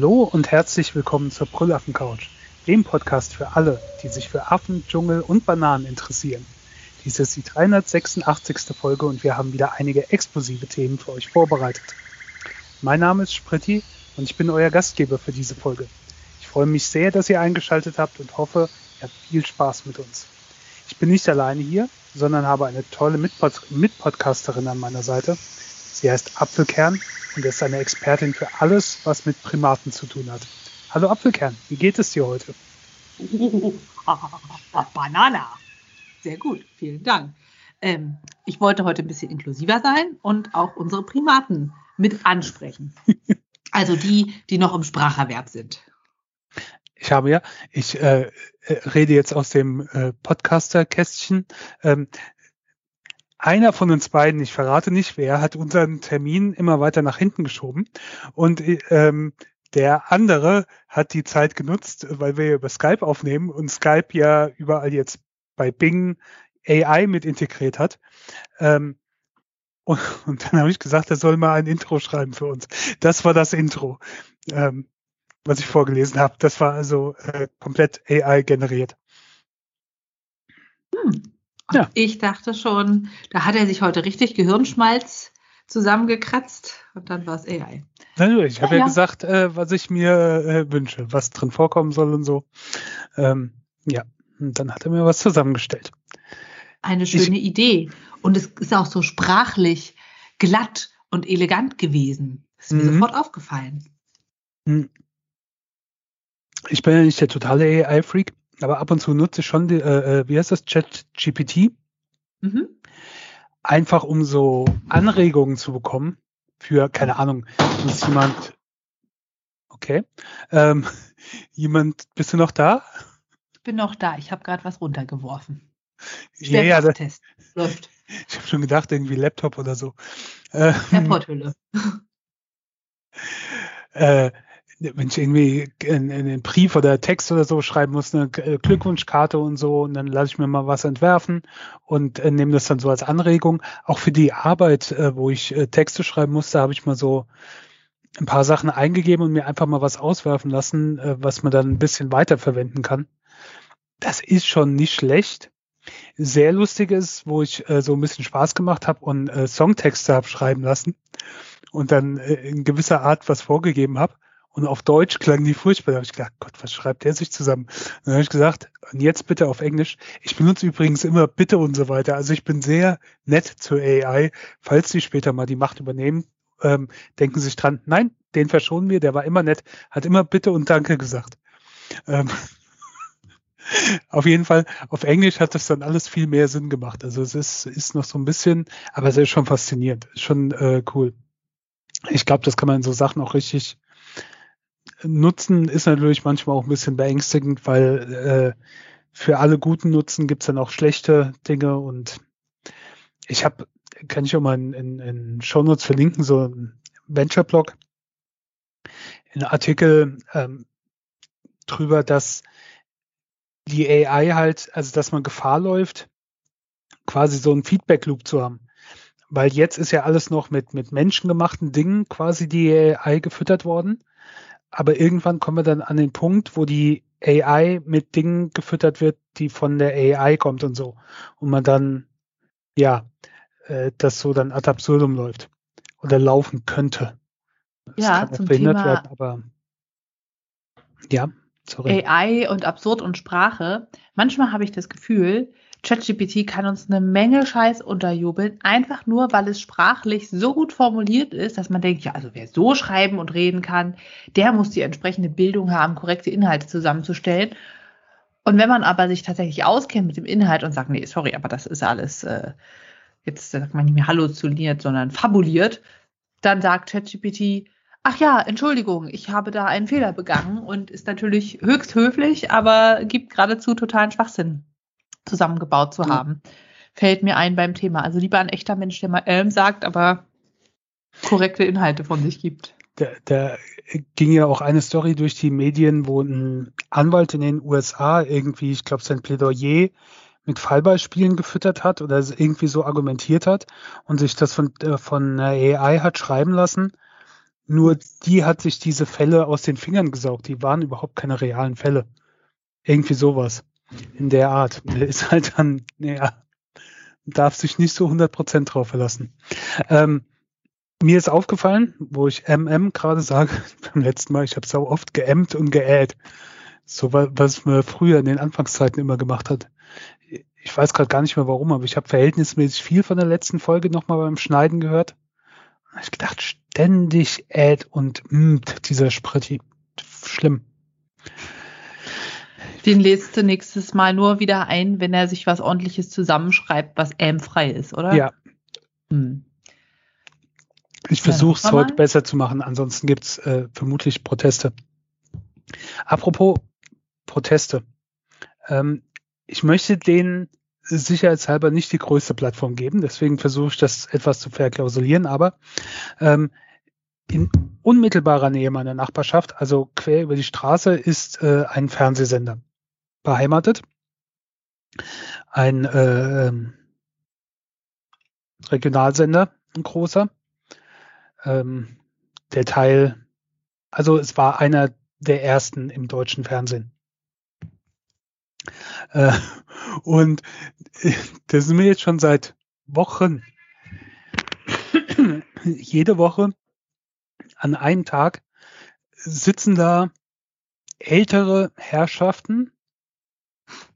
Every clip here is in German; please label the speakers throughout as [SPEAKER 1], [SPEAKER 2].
[SPEAKER 1] Hallo und herzlich willkommen zur Brüllaffen Couch, dem Podcast für alle, die sich für Affen, Dschungel und Bananen interessieren. Dies ist die 386. Folge und wir haben wieder einige explosive Themen für euch vorbereitet. Mein Name ist Spritti und ich bin euer Gastgeber für diese Folge. Ich freue mich sehr, dass ihr eingeschaltet habt und hoffe, ihr habt viel Spaß mit uns. Ich bin nicht alleine hier, sondern habe eine tolle Mitpod Mitpodcasterin an meiner Seite. Sie heißt Apfelkern und ist eine Expertin für alles, was mit Primaten zu tun hat. Hallo Apfelkern, wie geht es dir heute?
[SPEAKER 2] Banana. Sehr gut, vielen Dank. Ähm, ich wollte heute ein bisschen inklusiver sein und auch unsere Primaten mit ansprechen. Also die, die noch im Spracherwerb sind.
[SPEAKER 1] Ich habe ja, ich äh, rede jetzt aus dem äh, Podcaster-Kästchen. Ähm, einer von uns beiden, ich verrate nicht wer, hat unseren Termin immer weiter nach hinten geschoben und ähm, der andere hat die Zeit genutzt, weil wir über Skype aufnehmen und Skype ja überall jetzt bei Bing AI mit integriert hat. Ähm, und, und, dann habe ich gesagt, er soll mal ein Intro schreiben für uns. Das war das Intro, ähm, was ich vorgelesen habe. Das war also äh, komplett AI generiert.
[SPEAKER 2] Hm. Ja. Ich dachte schon, da hat er sich heute richtig Gehirnschmalz zusammengekratzt und dann war es AI.
[SPEAKER 1] Natürlich, ich habe ja, ja, gesagt, äh, was ich mir äh, wünsche, was drin vorkommen soll und so. Ähm, ja, und dann hat er mir was zusammengestellt.
[SPEAKER 2] Eine schöne ich, Idee. Und es ist auch so sprachlich glatt und elegant gewesen. Das ist mir mhm. sofort aufgefallen. Mhm.
[SPEAKER 1] Ich bin ja nicht der totale AI-Freak, aber ab und zu nutze ich schon die, äh, äh wie heißt das, Chat GPT. Mhm. Einfach um so Anregungen zu bekommen für, keine Ahnung, muss jemand, okay, ähm, jemand, bist du noch da?
[SPEAKER 2] Ich bin noch da, ich habe gerade was runtergeworfen.
[SPEAKER 1] Ja, ja, das, läuft. Ich habe schon gedacht, irgendwie Laptop oder so.
[SPEAKER 2] Ähm, Airport-Hülle.
[SPEAKER 1] äh, wenn ich irgendwie in, in den Brief oder Text oder so schreiben muss, eine Glückwunschkarte und so, und dann lasse ich mir mal was entwerfen und äh, nehme das dann so als Anregung. Auch für die Arbeit, äh, wo ich äh, Texte schreiben musste, habe ich mal so ein paar Sachen eingegeben und mir einfach mal was auswerfen lassen, äh, was man dann ein bisschen weiterverwenden kann. Das ist schon nicht schlecht. Sehr lustig ist, wo ich äh, so ein bisschen Spaß gemacht habe und äh, Songtexte habe schreiben lassen und dann äh, in gewisser Art was vorgegeben habe und auf Deutsch klangen die furchtbar. Da habe ich gedacht, Gott, was schreibt der sich zusammen? Und dann habe ich gesagt, und jetzt bitte auf Englisch. Ich benutze übrigens immer bitte und so weiter. Also ich bin sehr nett zur AI. Falls sie später mal die Macht übernehmen, ähm, denken Sie sich dran, nein, den verschonen wir, der war immer nett, hat immer bitte und danke gesagt. Ähm, auf jeden Fall, auf Englisch hat das dann alles viel mehr Sinn gemacht. Also es ist, ist noch so ein bisschen, aber es ist schon faszinierend, schon äh, cool. Ich glaube, das kann man in so Sachen auch richtig Nutzen ist natürlich manchmal auch ein bisschen beängstigend, weil äh, für alle guten Nutzen gibt es dann auch schlechte Dinge und ich habe, kann ich auch mal in, in, in Shownotes verlinken, so ein Venture-Blog, ein Artikel ähm, drüber, dass die AI halt, also dass man Gefahr läuft, quasi so einen Feedback-Loop zu haben. Weil jetzt ist ja alles noch mit, mit menschengemachten Dingen quasi die AI gefüttert worden aber irgendwann kommen wir dann an den Punkt, wo die AI mit Dingen gefüttert wird, die von der AI kommt und so. Und man dann, ja, äh, das so dann ad absurdum läuft oder laufen könnte.
[SPEAKER 2] Das ja, zum Thema werden,
[SPEAKER 1] aber ja,
[SPEAKER 2] sorry. AI und Absurd und Sprache. Manchmal habe ich das Gefühl, ChatGPT kann uns eine Menge Scheiß unterjubeln, einfach nur, weil es sprachlich so gut formuliert ist, dass man denkt, ja, also wer so schreiben und reden kann, der muss die entsprechende Bildung haben, korrekte Inhalte zusammenzustellen. Und wenn man aber sich tatsächlich auskennt mit dem Inhalt und sagt, nee, sorry, aber das ist alles, äh, jetzt sagt man nicht mehr halluziniert, sondern fabuliert, dann sagt ChatGPT, ach ja, Entschuldigung, ich habe da einen Fehler begangen und ist natürlich höchst höflich, aber gibt geradezu totalen Schwachsinn zusammengebaut zu haben. Fällt mir ein beim Thema. Also lieber ein echter Mensch, der mal Elm sagt, aber korrekte Inhalte von sich gibt.
[SPEAKER 1] Da, da ging ja auch eine Story durch die Medien, wo ein Anwalt in den USA irgendwie, ich glaube, sein Plädoyer mit Fallbeispielen gefüttert hat oder irgendwie so argumentiert hat und sich das von, äh, von AI hat schreiben lassen. Nur die hat sich diese Fälle aus den Fingern gesaugt. Die waren überhaupt keine realen Fälle. Irgendwie sowas in der Art. Der ist halt dann, naja, darf sich nicht so 100% drauf verlassen. Ähm, mir ist aufgefallen, wo ich MM gerade sage, beim letzten Mal, ich habe so oft geämmt und geäht. So was man früher in den Anfangszeiten immer gemacht hat. Ich weiß gerade gar nicht mehr warum, aber ich habe verhältnismäßig viel von der letzten Folge nochmal beim Schneiden gehört. Da hab ich gedacht, ständig äht und mmt dieser Spritti. Schlimm.
[SPEAKER 2] Den lädst du nächstes Mal nur wieder ein, wenn er sich was ordentliches zusammenschreibt, was ämfrei ist, oder?
[SPEAKER 1] Ja. Hm. Ich versuche es heute besser zu machen, ansonsten gibt's äh, vermutlich Proteste. Apropos Proteste. Ähm, ich möchte denen sicherheitshalber nicht die größte Plattform geben, deswegen versuche ich das etwas zu verklausulieren, aber ähm, in unmittelbarer Nähe meiner Nachbarschaft, also quer über die Straße, ist äh, ein Fernsehsender beheimatet. Ein äh, ähm, Regionalsender, ein großer. Ähm, der Teil, also es war einer der ersten im deutschen Fernsehen. Äh, und das sind wir jetzt schon seit Wochen. Jede Woche an einem Tag sitzen da ältere Herrschaften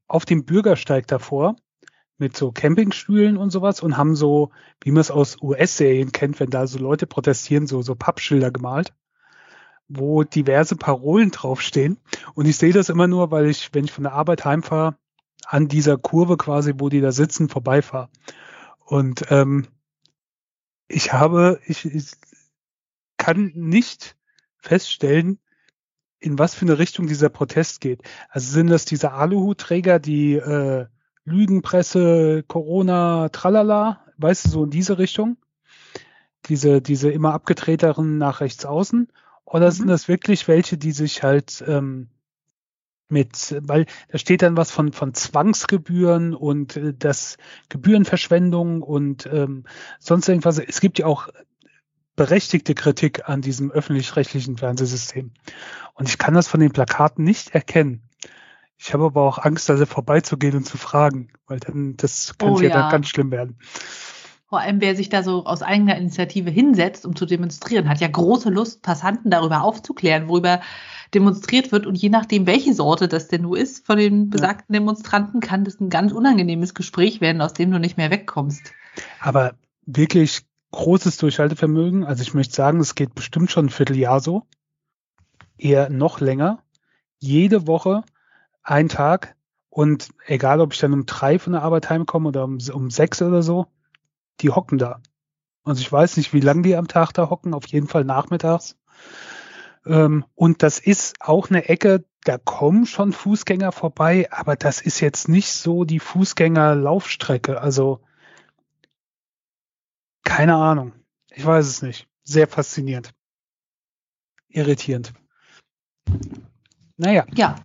[SPEAKER 1] auf dem Bürgersteig davor mit so Campingstühlen und sowas und haben so, wie man es aus US-Serien kennt, wenn da so Leute protestieren, so, so Pappschilder gemalt wo diverse Parolen draufstehen. Und ich sehe das immer nur, weil ich, wenn ich von der Arbeit heimfahre, an dieser Kurve quasi, wo die da sitzen, vorbeifahre. Und ähm, ich habe, ich, ich kann nicht feststellen, in was für eine Richtung dieser Protest geht. Also sind das diese Aluhutträger, die äh, Lügenpresse, Corona, tralala, weißt du, so in diese Richtung? Diese, diese immer abgetreteren nach rechts außen? Oder sind mhm. das wirklich welche, die sich halt ähm, mit, weil da steht dann was von, von Zwangsgebühren und äh, das Gebührenverschwendung und ähm, sonst irgendwas. Es gibt ja auch berechtigte Kritik an diesem öffentlich-rechtlichen Fernsehsystem. Und ich kann das von den Plakaten nicht erkennen. Ich habe aber auch Angst, da vorbeizugehen und zu fragen, weil dann das könnte oh, ja, ja dann ganz schlimm werden.
[SPEAKER 2] Vor allem, wer sich da so aus eigener Initiative hinsetzt, um zu demonstrieren, hat ja große Lust, Passanten darüber aufzuklären, worüber demonstriert wird. Und je nachdem, welche Sorte das denn nur ist von den besagten Demonstranten, kann das ein ganz unangenehmes Gespräch werden, aus dem du nicht mehr wegkommst.
[SPEAKER 1] Aber wirklich großes Durchhaltevermögen. Also ich möchte sagen, es geht bestimmt schon ein Vierteljahr so. Eher noch länger. Jede Woche ein Tag. Und egal, ob ich dann um drei von der Arbeit heimkomme oder um, um sechs oder so, die hocken da. Also ich weiß nicht, wie lange die am Tag da hocken, auf jeden Fall nachmittags. Ähm, und das ist auch eine Ecke, da kommen schon Fußgänger vorbei, aber das ist jetzt nicht so die Fußgängerlaufstrecke. Also keine Ahnung. Ich weiß es nicht. Sehr faszinierend. Irritierend. Naja.
[SPEAKER 2] Ja,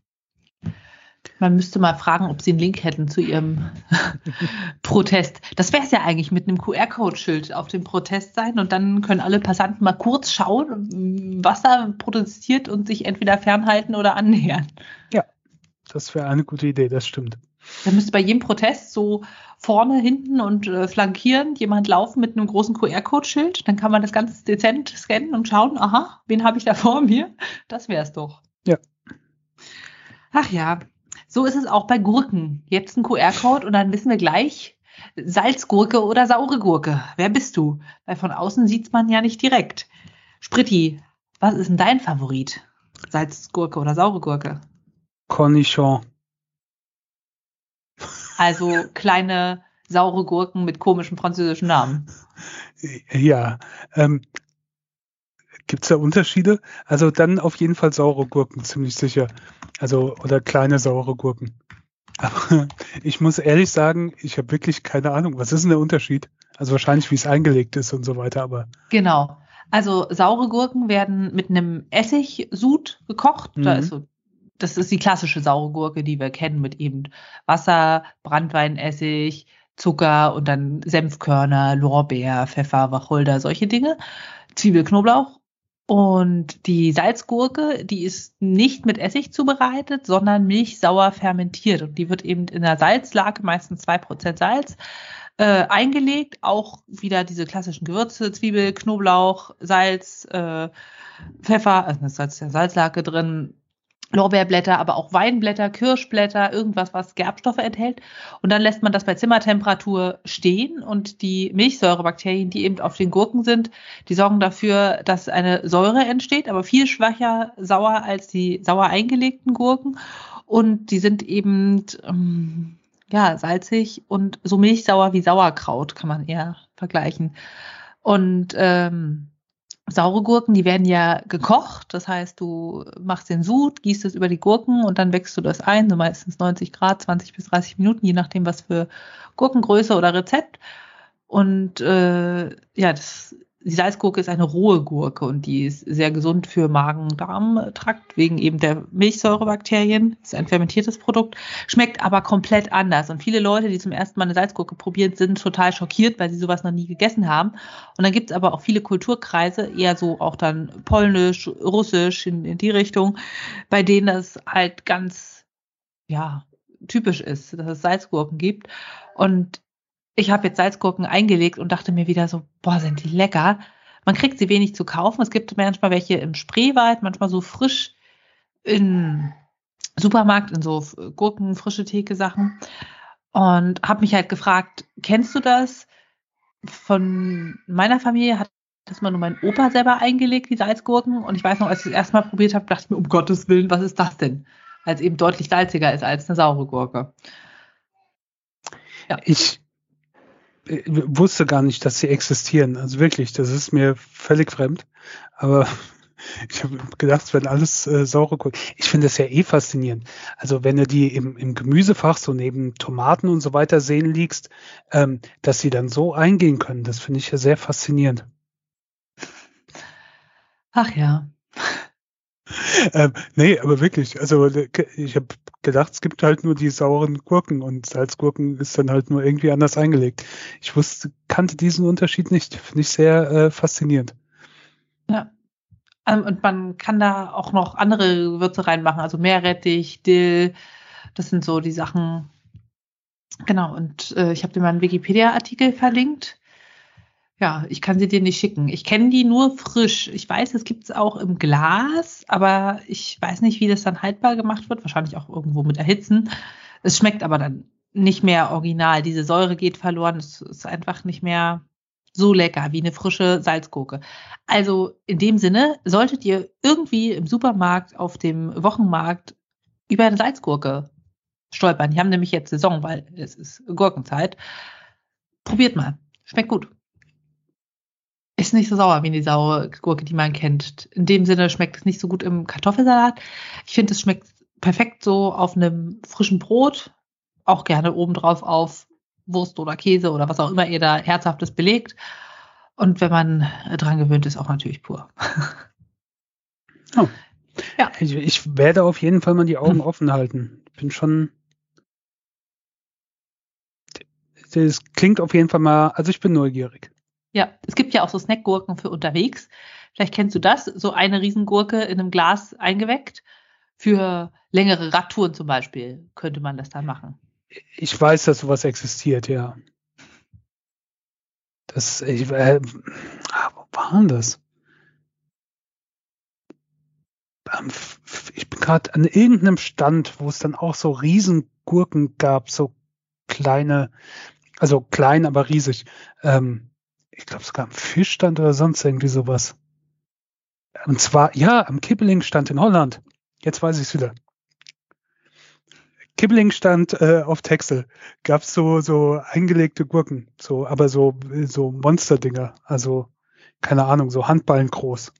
[SPEAKER 2] man müsste mal fragen, ob sie einen Link hätten zu ihrem Protest. Das wäre es ja eigentlich mit einem QR-Code-Schild auf dem Protest sein und dann können alle Passanten mal kurz schauen, was da protestiert und sich entweder fernhalten oder annähern.
[SPEAKER 1] Ja, das wäre eine gute Idee, das stimmt.
[SPEAKER 2] Da müsste bei jedem Protest so vorne, hinten und äh, flankierend jemand laufen mit einem großen QR-Code-Schild. Dann kann man das ganz dezent scannen und schauen, aha, wen habe ich da vor mir? Das wäre es doch.
[SPEAKER 1] Ja.
[SPEAKER 2] Ach ja, so ist es auch bei Gurken. Jetzt ein QR-Code und dann wissen wir gleich, Salzgurke oder saure Gurke. Wer bist du? Weil von außen sieht man ja nicht direkt. Spritti, was ist denn dein Favorit? Salzgurke oder saure Gurke?
[SPEAKER 1] Cornichon.
[SPEAKER 2] Also kleine saure Gurken mit komischen französischen Namen.
[SPEAKER 1] Ja, ähm, Gibt es da Unterschiede? Also dann auf jeden Fall saure Gurken, ziemlich sicher. Also, oder kleine saure Gurken. Aber ich muss ehrlich sagen, ich habe wirklich keine Ahnung. Was ist denn der Unterschied? Also wahrscheinlich, wie es eingelegt ist und so weiter, aber.
[SPEAKER 2] Genau. Also saure Gurken werden mit einem Essigsud gekocht. Mhm. Da ist so das ist die klassische saure Gurke, die wir kennen mit eben Wasser, Brandweinessig, Zucker und dann Senfkörner, Lorbeer, Pfeffer, Wacholder, solche Dinge. Zwiebel, Knoblauch. Und die Salzgurke, die ist nicht mit Essig zubereitet, sondern milchsauer fermentiert. Und die wird eben in der Salzlake, meistens zwei Prozent Salz, äh, eingelegt. Auch wieder diese klassischen Gewürze, Zwiebel, Knoblauch, Salz, äh, Pfeffer, also da ist ja Salzlake drin, Lorbeerblätter, aber auch Weinblätter, Kirschblätter, irgendwas, was Gerbstoffe enthält. Und dann lässt man das bei Zimmertemperatur stehen und die Milchsäurebakterien, die eben auf den Gurken sind, die sorgen dafür, dass eine Säure entsteht, aber viel schwächer sauer als die sauer eingelegten Gurken. Und die sind eben, ähm, ja, salzig und so milchsauer wie Sauerkraut, kann man eher vergleichen. Und ähm, saure Gurken, die werden ja gekocht. Das heißt, du machst den Sud, gießt es über die Gurken und dann wächst du das ein, so meistens 90 Grad, 20 bis 30 Minuten, je nachdem, was für Gurkengröße oder Rezept. Und äh, ja, das die Salzgurke ist eine rohe Gurke und die ist sehr gesund für Magen-Darm-Trakt wegen eben der Milchsäurebakterien. Ist ein fermentiertes Produkt, schmeckt aber komplett anders. Und viele Leute, die zum ersten Mal eine Salzgurke probiert, sind total schockiert, weil sie sowas noch nie gegessen haben. Und dann gibt es aber auch viele Kulturkreise, eher so auch dann polnisch, russisch in, in die Richtung, bei denen das halt ganz, ja, typisch ist, dass es Salzgurken gibt. Und ich habe jetzt Salzgurken eingelegt und dachte mir wieder so, boah, sind die lecker. Man kriegt sie wenig zu kaufen. Es gibt manchmal welche im Spreewald, manchmal so frisch in Supermarkt, in so Gurken, frische Theke Sachen. Und habe mich halt gefragt, kennst du das? Von meiner Familie hat das mal nur mein Opa selber eingelegt, die Salzgurken. Und ich weiß noch, als ich das erste Mal probiert habe, dachte ich mir, um Gottes Willen, was ist das denn? Weil es eben deutlich salziger ist als eine saure Gurke.
[SPEAKER 1] Ja. Ich wusste gar nicht, dass sie existieren. Also wirklich, das ist mir völlig fremd. Aber ich habe gedacht, es werden alles äh, saure Gurken. Ich finde das ja eh faszinierend. Also wenn du die im, im Gemüsefach so neben Tomaten und so weiter sehen liegst, ähm, dass sie dann so eingehen können, das finde ich ja sehr faszinierend.
[SPEAKER 2] Ach ja.
[SPEAKER 1] ähm, nee, aber wirklich, also ich habe gedacht, es gibt halt nur die sauren Gurken und Salzgurken ist dann halt nur irgendwie anders eingelegt. Ich wusste, kannte diesen Unterschied nicht. Finde ich sehr äh, faszinierend.
[SPEAKER 2] Ja. Ähm, und man kann da auch noch andere Gewürze reinmachen, also Meerrettich, Dill, das sind so die Sachen. Genau, und äh, ich habe dir mal einen Wikipedia-Artikel verlinkt ja, ich kann sie dir nicht schicken. Ich kenne die nur frisch. Ich weiß, es gibt es auch im Glas, aber ich weiß nicht, wie das dann haltbar gemacht wird. Wahrscheinlich auch irgendwo mit Erhitzen. Es schmeckt aber dann nicht mehr original. Diese Säure geht verloren. Es ist einfach nicht mehr so lecker wie eine frische Salzgurke. Also in dem Sinne solltet ihr irgendwie im Supermarkt, auf dem Wochenmarkt über eine Salzgurke stolpern. Die haben nämlich jetzt Saison, weil es ist Gurkenzeit. Probiert mal. Schmeckt gut. Ist nicht so sauer wie die saure Gurke, die man kennt. In dem Sinne schmeckt es nicht so gut im Kartoffelsalat. Ich finde, es schmeckt perfekt so auf einem frischen Brot. Auch gerne obendrauf auf Wurst oder Käse oder was auch immer ihr da herzhaftes belegt. Und wenn man dran gewöhnt ist, auch natürlich pur.
[SPEAKER 1] Oh. Ja. Ich, ich, werde auf jeden Fall mal die Augen hm. offen halten. Ich bin schon. Das klingt auf jeden Fall mal, also ich bin neugierig.
[SPEAKER 2] Ja, es gibt ja auch so Snackgurken für unterwegs. Vielleicht kennst du das, so eine Riesengurke in einem Glas eingeweckt. Für längere Radtouren zum Beispiel könnte man das dann machen.
[SPEAKER 1] Ich weiß, dass sowas existiert, ja. Das, ich, äh, wo war das? Ich bin gerade an irgendeinem Stand, wo es dann auch so Riesengurken gab, so kleine, also klein, aber riesig. Ähm, ich glaube sogar am Fischstand oder sonst irgendwie sowas. Und zwar, ja, am Kibbelingstand in Holland. Jetzt weiß ich es wieder. Kibbelingstand äh, auf Texel gab es so, so eingelegte Gurken, so, aber so, so Monsterdinger. Also, keine Ahnung, so Handballen groß.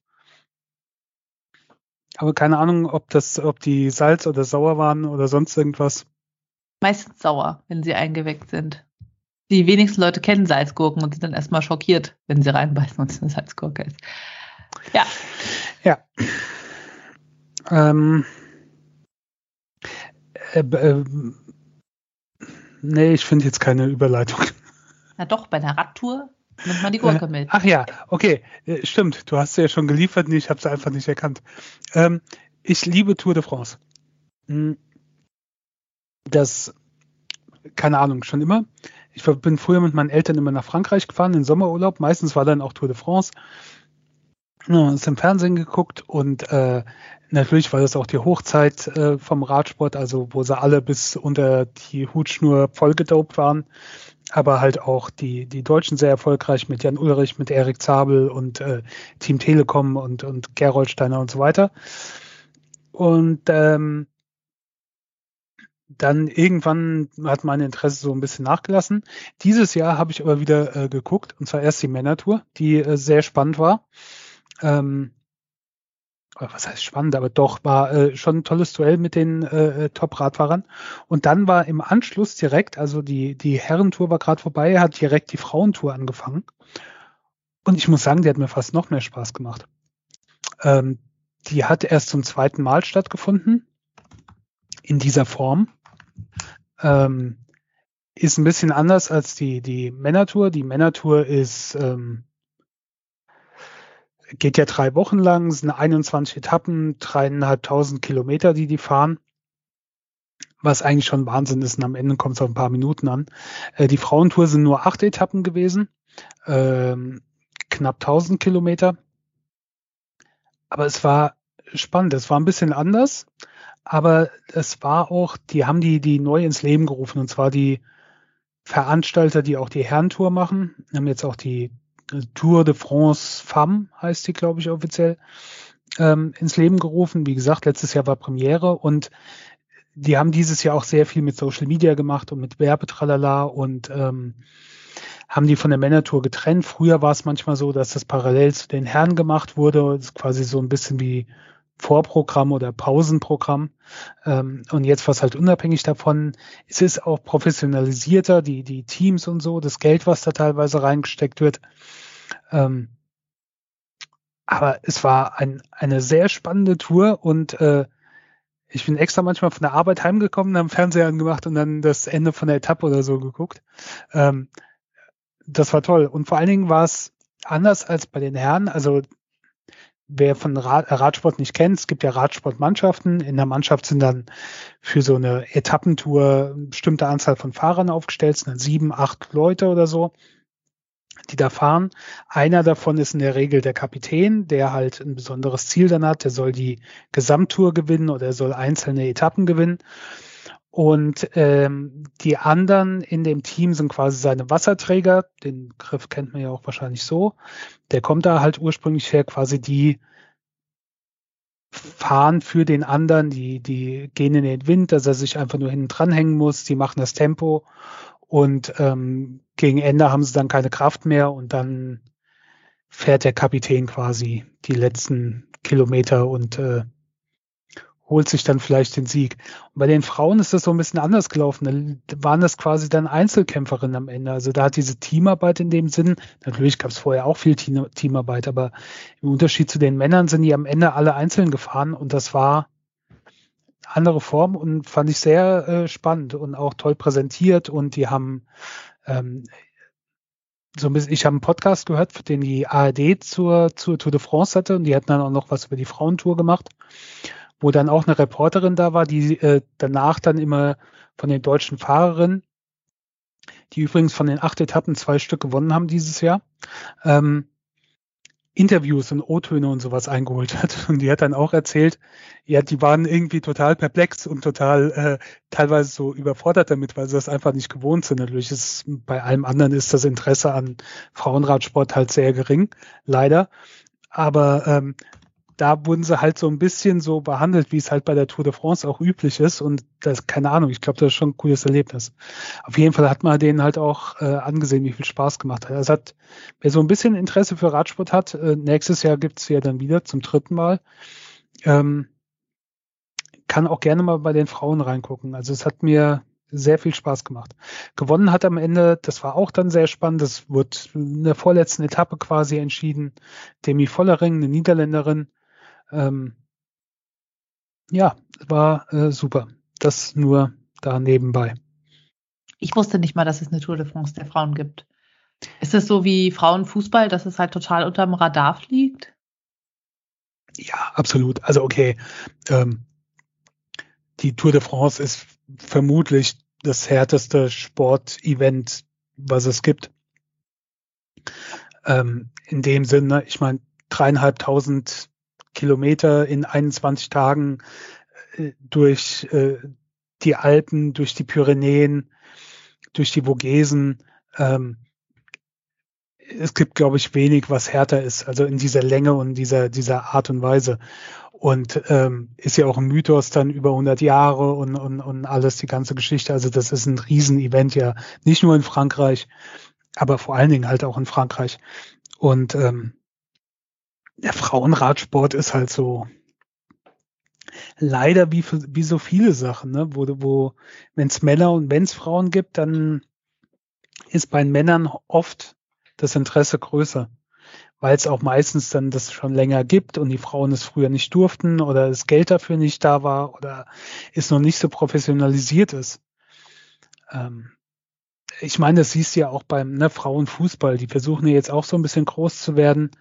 [SPEAKER 1] Aber keine Ahnung, ob das, ob die Salz oder sauer waren oder sonst irgendwas.
[SPEAKER 2] Meistens sauer, wenn sie eingeweckt sind die wenigsten Leute kennen Salzgurken und sind dann erstmal schockiert, wenn sie reinbeißen und es eine Salzgurke ist. Ja.
[SPEAKER 1] Ja. Ähm, Äh, äh, nee, ich finde jetzt keine Überleitung.
[SPEAKER 2] Na doch, bei einer Radtour nimmt man die Gurke
[SPEAKER 1] Äh,
[SPEAKER 2] mit.
[SPEAKER 1] Ach ja, okay, äh, stimmt. Du hast sie ja schon geliefert, nee, ich habe sie einfach nicht erkannt. Ähm, ich liebe Tour de France. Hm. Das, keine Ahnung, schon immer. Ich bin früher mit meinen Eltern immer nach Frankreich gefahren, in Sommerurlaub. Meistens war dann auch Tour de France. Ja, ist im Fernsehen geguckt und äh, natürlich war das auch die Hochzeit äh, vom Radsport, also wo sie alle bis unter die Hutschnur vollgedopt waren aber halt auch die, die Deutschen sehr erfolgreich mit Jan Ulrich, mit Erik Zabel und äh, Team Telekom und, und Gerold und so weiter. Und ähm, dann irgendwann hat mein Interesse so ein bisschen nachgelassen. Dieses Jahr habe ich aber wieder äh, geguckt, und zwar erst die Männertour, die äh, sehr spannend war. Ähm, was heißt spannend, aber doch war äh, schon ein tolles Duell mit den äh, Top-Radfahrern. Und dann war im Anschluss direkt, also die, die Herrentour war gerade vorbei, hat direkt die Frauentour angefangen. Und ich muss sagen, die hat mir fast noch mehr Spaß gemacht. Ähm, die hat erst zum zweiten Mal stattgefunden in dieser Form. Ähm, ist ein bisschen anders als die, die Männertour. Die Männertour ist ähm, geht ja drei Wochen lang, sind 21 Etappen, dreieinhalbtausend Kilometer, die die fahren. Was eigentlich schon Wahnsinn ist und am Ende kommt es auf ein paar Minuten an. Äh, die Frauentour sind nur acht Etappen gewesen, ähm, knapp 1000 Kilometer. Aber es war spannend, es war ein bisschen anders, aber es war auch, die haben die, die neu ins Leben gerufen und zwar die Veranstalter, die auch die Herrentour machen, haben jetzt auch die Tour de France Femme, heißt die, glaube ich, offiziell, ähm, ins Leben gerufen. Wie gesagt, letztes Jahr war Premiere und die haben dieses Jahr auch sehr viel mit Social Media gemacht und mit Werbetralala und ähm, haben die von der Männertour getrennt. Früher war es manchmal so, dass das parallel zu den Herren gemacht wurde. Das ist quasi so ein bisschen wie Vorprogramm oder Pausenprogramm. Ähm, und jetzt war es halt unabhängig davon. Es ist auch professionalisierter, die, die Teams und so, das Geld, was da teilweise reingesteckt wird. Ähm, aber es war ein, eine sehr spannende Tour und äh, ich bin extra manchmal von der Arbeit heimgekommen, haben Fernseher angemacht und dann das Ende von der Etappe oder so geguckt. Ähm, das war toll. Und vor allen Dingen war es anders als bei den Herren. Also wer von Rad, Radsport nicht kennt, es gibt ja Radsportmannschaften. In der Mannschaft sind dann für so eine Etappentour eine bestimmte Anzahl von Fahrern aufgestellt, es sind dann sieben, acht Leute oder so, die da fahren. Einer davon ist in der Regel der Kapitän, der halt ein besonderes Ziel dann hat. Der soll die Gesamttour gewinnen oder er soll einzelne Etappen gewinnen. Und ähm, die anderen in dem Team sind quasi seine Wasserträger. Den Griff kennt man ja auch wahrscheinlich so. Der kommt da halt ursprünglich her, quasi die fahren für den anderen, die, die gehen in den Wind, dass er sich einfach nur hinten dranhängen muss, die machen das Tempo und ähm, gegen Ende haben sie dann keine Kraft mehr und dann fährt der Kapitän quasi die letzten Kilometer und äh, holt sich dann vielleicht den Sieg. Und bei den Frauen ist das so ein bisschen anders gelaufen. Da waren das quasi dann Einzelkämpferinnen am Ende. Also da hat diese Teamarbeit in dem Sinn, natürlich gab es vorher auch viel Team Teamarbeit, aber im Unterschied zu den Männern sind die am Ende alle einzeln gefahren und das war andere Form und fand ich sehr äh, spannend und auch toll präsentiert und die haben ähm, so ein bisschen, ich habe einen Podcast gehört, den die ARD zur, zur Tour de France hatte und die hatten dann auch noch was über die Frauentour gemacht wo dann auch eine Reporterin da war, die äh, danach dann immer von den deutschen Fahrerinnen, die übrigens von den acht Etappen zwei Stück gewonnen haben dieses Jahr, ähm, Interviews und O-Töne und sowas eingeholt hat. Und die hat dann auch erzählt, ja, die waren irgendwie total perplex und total äh, teilweise so überfordert damit, weil sie das einfach nicht gewohnt sind. Natürlich ist bei allem anderen ist das Interesse an Frauenradsport halt sehr gering, leider. Aber ähm, da wurden sie halt so ein bisschen so behandelt, wie es halt bei der Tour de France auch üblich ist. Und das, keine Ahnung, ich glaube, das ist schon ein cooles Erlebnis. Auf jeden Fall hat man denen halt auch äh, angesehen, wie viel Spaß gemacht hat. Also hat, wer so ein bisschen Interesse für Radsport hat, äh, nächstes Jahr gibt's ja dann wieder zum dritten Mal. Ähm, kann auch gerne mal bei den Frauen reingucken. Also es hat mir sehr viel Spaß gemacht. Gewonnen hat am Ende, das war auch dann sehr spannend, das wurde in der vorletzten Etappe quasi entschieden. Demi Vollering, eine Niederländerin, ähm, ja, war äh, super. das nur da nebenbei.
[SPEAKER 2] Ich wusste nicht mal, dass es eine Tour de France der Frauen gibt. Ist es so wie Frauenfußball, dass es halt total unterm Radar fliegt?
[SPEAKER 1] Ja, absolut. Also okay, ähm, die Tour de France ist vermutlich das härteste Sportevent, was es gibt. Ähm, in dem Sinne, ich meine, dreieinhalbtausend Kilometer in 21 Tagen äh, durch äh, die Alpen, durch die Pyrenäen, durch die Vogesen. Ähm, es gibt, glaube ich, wenig, was härter ist, also in dieser Länge und dieser, dieser Art und Weise. Und ähm, ist ja auch ein Mythos dann über 100 Jahre und, und, und alles, die ganze Geschichte. Also das ist ein Riesenevent ja, nicht nur in Frankreich, aber vor allen Dingen halt auch in Frankreich. Und ähm, der Frauenradsport ist halt so leider wie, wie so viele Sachen, ne? wo, wo wenn es Männer und wenn es Frauen gibt, dann ist bei Männern oft das Interesse größer, weil es auch meistens dann das schon länger gibt und die Frauen es früher nicht durften oder das Geld dafür nicht da war oder es noch nicht so professionalisiert ist. Ähm, ich meine, das siehst du ja auch beim ne, Frauenfußball, die versuchen ja jetzt auch so ein bisschen groß zu werden.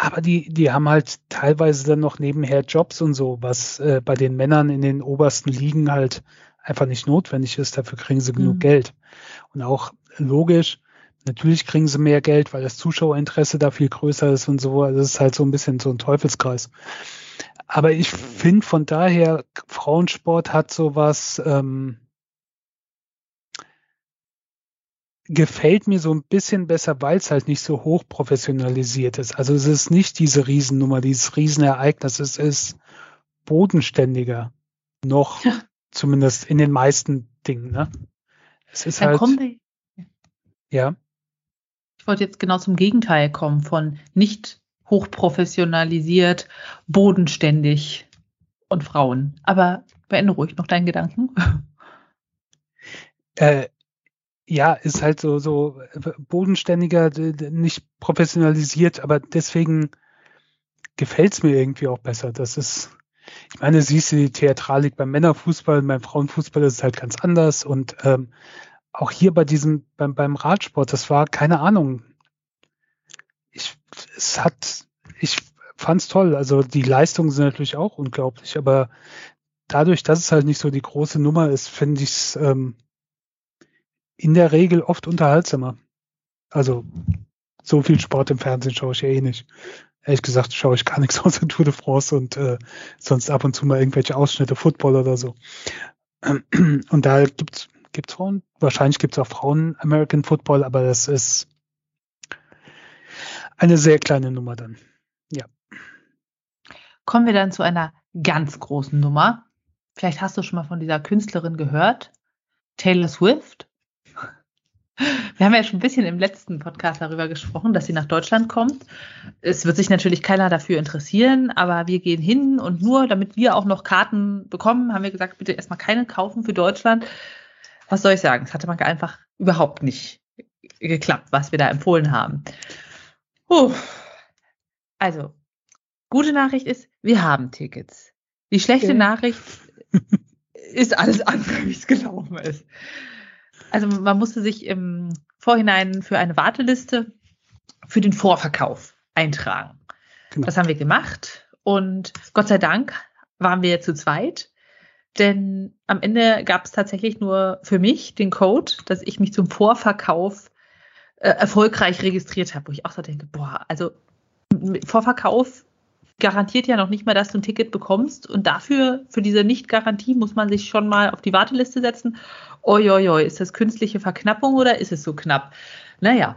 [SPEAKER 1] Aber die, die haben halt teilweise dann noch nebenher Jobs und so, was äh, bei den Männern in den obersten Ligen halt einfach nicht notwendig ist. Dafür kriegen sie genug mhm. Geld. Und auch logisch, Natürlich kriegen sie mehr Geld, weil das Zuschauerinteresse da viel größer ist und so. Also es ist halt so ein bisschen so ein Teufelskreis. Aber ich finde von daher, Frauensport hat sowas, ähm, gefällt mir so ein bisschen besser, weil es halt nicht so hoch professionalisiert ist. Also es ist nicht diese Riesennummer, dieses Riesenereignis. Es ist bodenständiger. Noch, ja. zumindest in den meisten Dingen, ne? Es ist Dann halt. Ja
[SPEAKER 2] wollte jetzt genau zum Gegenteil kommen von nicht hochprofessionalisiert, bodenständig und Frauen. Aber beende ruhig noch deinen Gedanken.
[SPEAKER 1] Äh, ja, ist halt so, so bodenständiger, nicht professionalisiert, aber deswegen gefällt es mir irgendwie auch besser. Das ist, ich meine, siehst du die Theatralik beim Männerfußball, beim Frauenfußball ist es halt ganz anders und ähm, auch hier bei diesem, beim, beim Radsport, das war keine Ahnung. Ich, es hat, ich fand's toll. Also die Leistungen sind natürlich auch unglaublich, aber dadurch, dass es halt nicht so die große Nummer ist, finde ich es ähm, in der Regel oft unterhaltsamer. Also so viel Sport im Fernsehen schaue ich ja eh nicht. Ehrlich gesagt schaue ich gar nichts außer Tour de France und äh, sonst ab und zu mal irgendwelche Ausschnitte Football oder so. Und da gibt's Gibt's Frauen? Wahrscheinlich gibt es auch Frauen American Football, aber das ist eine sehr kleine Nummer dann. Ja.
[SPEAKER 2] Kommen wir dann zu einer ganz großen Nummer. Vielleicht hast du schon mal von dieser Künstlerin gehört. Taylor Swift. Wir haben ja schon ein bisschen im letzten Podcast darüber gesprochen, dass sie nach Deutschland kommt. Es wird sich natürlich keiner dafür interessieren, aber wir gehen hin und nur, damit wir auch noch Karten bekommen, haben wir gesagt, bitte erstmal keine kaufen für Deutschland, was soll ich sagen? Es hatte mal einfach überhaupt nicht geklappt, was wir da empfohlen haben. Puh. Also, gute Nachricht ist, wir haben Tickets. Die schlechte okay. Nachricht ist alles andere, wie es gelaufen ist. Also man musste sich im Vorhinein für eine Warteliste für den Vorverkauf eintragen. Genau. Das haben wir gemacht und Gott sei Dank waren wir zu zweit. Denn am Ende gab es tatsächlich nur für mich den Code, dass ich mich zum Vorverkauf äh, erfolgreich registriert habe, wo ich auch so denke, boah, also Vorverkauf garantiert ja noch nicht mal, dass du ein Ticket bekommst. Und dafür, für diese Nicht-Garantie, muss man sich schon mal auf die Warteliste setzen. Oi, ist das künstliche Verknappung oder ist es so knapp? Naja,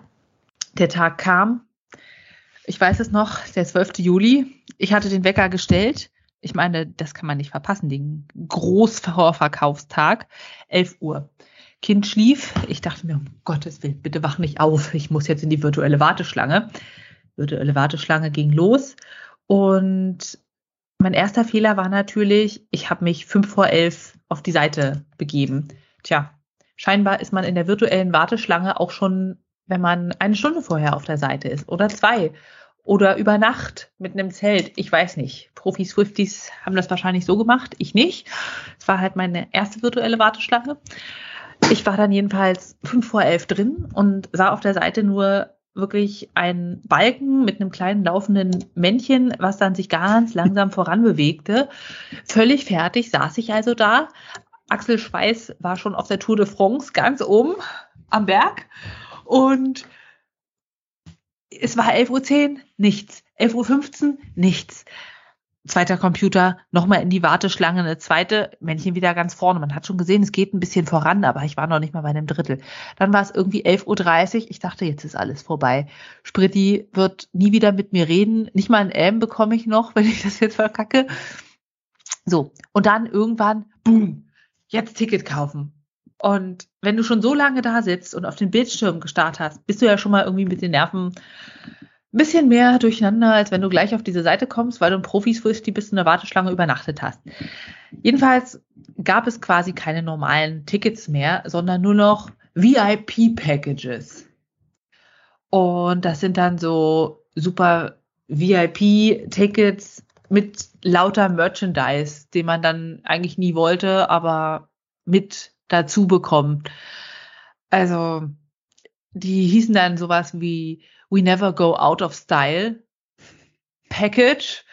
[SPEAKER 2] der Tag kam. Ich weiß es noch, der 12. Juli. Ich hatte den Wecker gestellt ich meine, das kann man nicht verpassen, den Großvorverkaufstag, 11 Uhr. Kind schlief. Ich dachte mir, um Gottes Willen, bitte wach nicht auf. Ich muss jetzt in die virtuelle Warteschlange. Virtuelle Warteschlange ging los. Und mein erster Fehler war natürlich, ich habe mich fünf vor elf auf die Seite begeben. Tja, scheinbar ist man in der virtuellen Warteschlange auch schon, wenn man eine Stunde vorher auf der Seite ist oder zwei. oder über Nacht mit einem Zelt. Ich weiß nicht. Profi-Swifties haben das wahrscheinlich so gemacht, ich nicht. Es war halt meine erste virtuelle Warteschlange. Ich war dann jedenfalls fünf vor elf drin und sah auf der Seite nur wirklich einen Balken mit einem kleinen laufenden Männchen, was dann sich ganz langsam voran bewegte. Völlig fertig saß ich also da. Axel Schweiß war schon auf der Tour de France ganz oben am Berg und es war 11.10 Uhr, nichts. 11.15 Uhr, nichts. Zweiter Computer, nochmal in die Warteschlange, eine zweite, Männchen wieder ganz vorne. Man hat schon gesehen, es geht ein bisschen voran, aber ich war noch nicht mal bei einem Drittel. Dann war es irgendwie 11.30 Uhr. Ich dachte, jetzt ist alles vorbei. Spritti wird nie wieder mit mir reden. Nicht mal ein M bekomme ich noch, wenn ich das jetzt verkacke. So. Und dann irgendwann, boom, jetzt Ticket kaufen. Und wenn du schon so lange da sitzt und auf den Bildschirm gestarrt hast, bist du ja schon mal irgendwie mit den Nerven ein bisschen mehr durcheinander, als wenn du gleich auf diese Seite kommst, weil du ein Profis bist, die bis in der Warteschlange übernachtet hast. Jedenfalls gab es quasi keine normalen Tickets mehr, sondern nur noch VIP-Packages. Und das sind dann so super VIP-Tickets mit lauter Merchandise, den man dann eigentlich nie wollte, aber mit dazu bekommt. Also, die hießen dann sowas wie We Never Go Out of Style Package.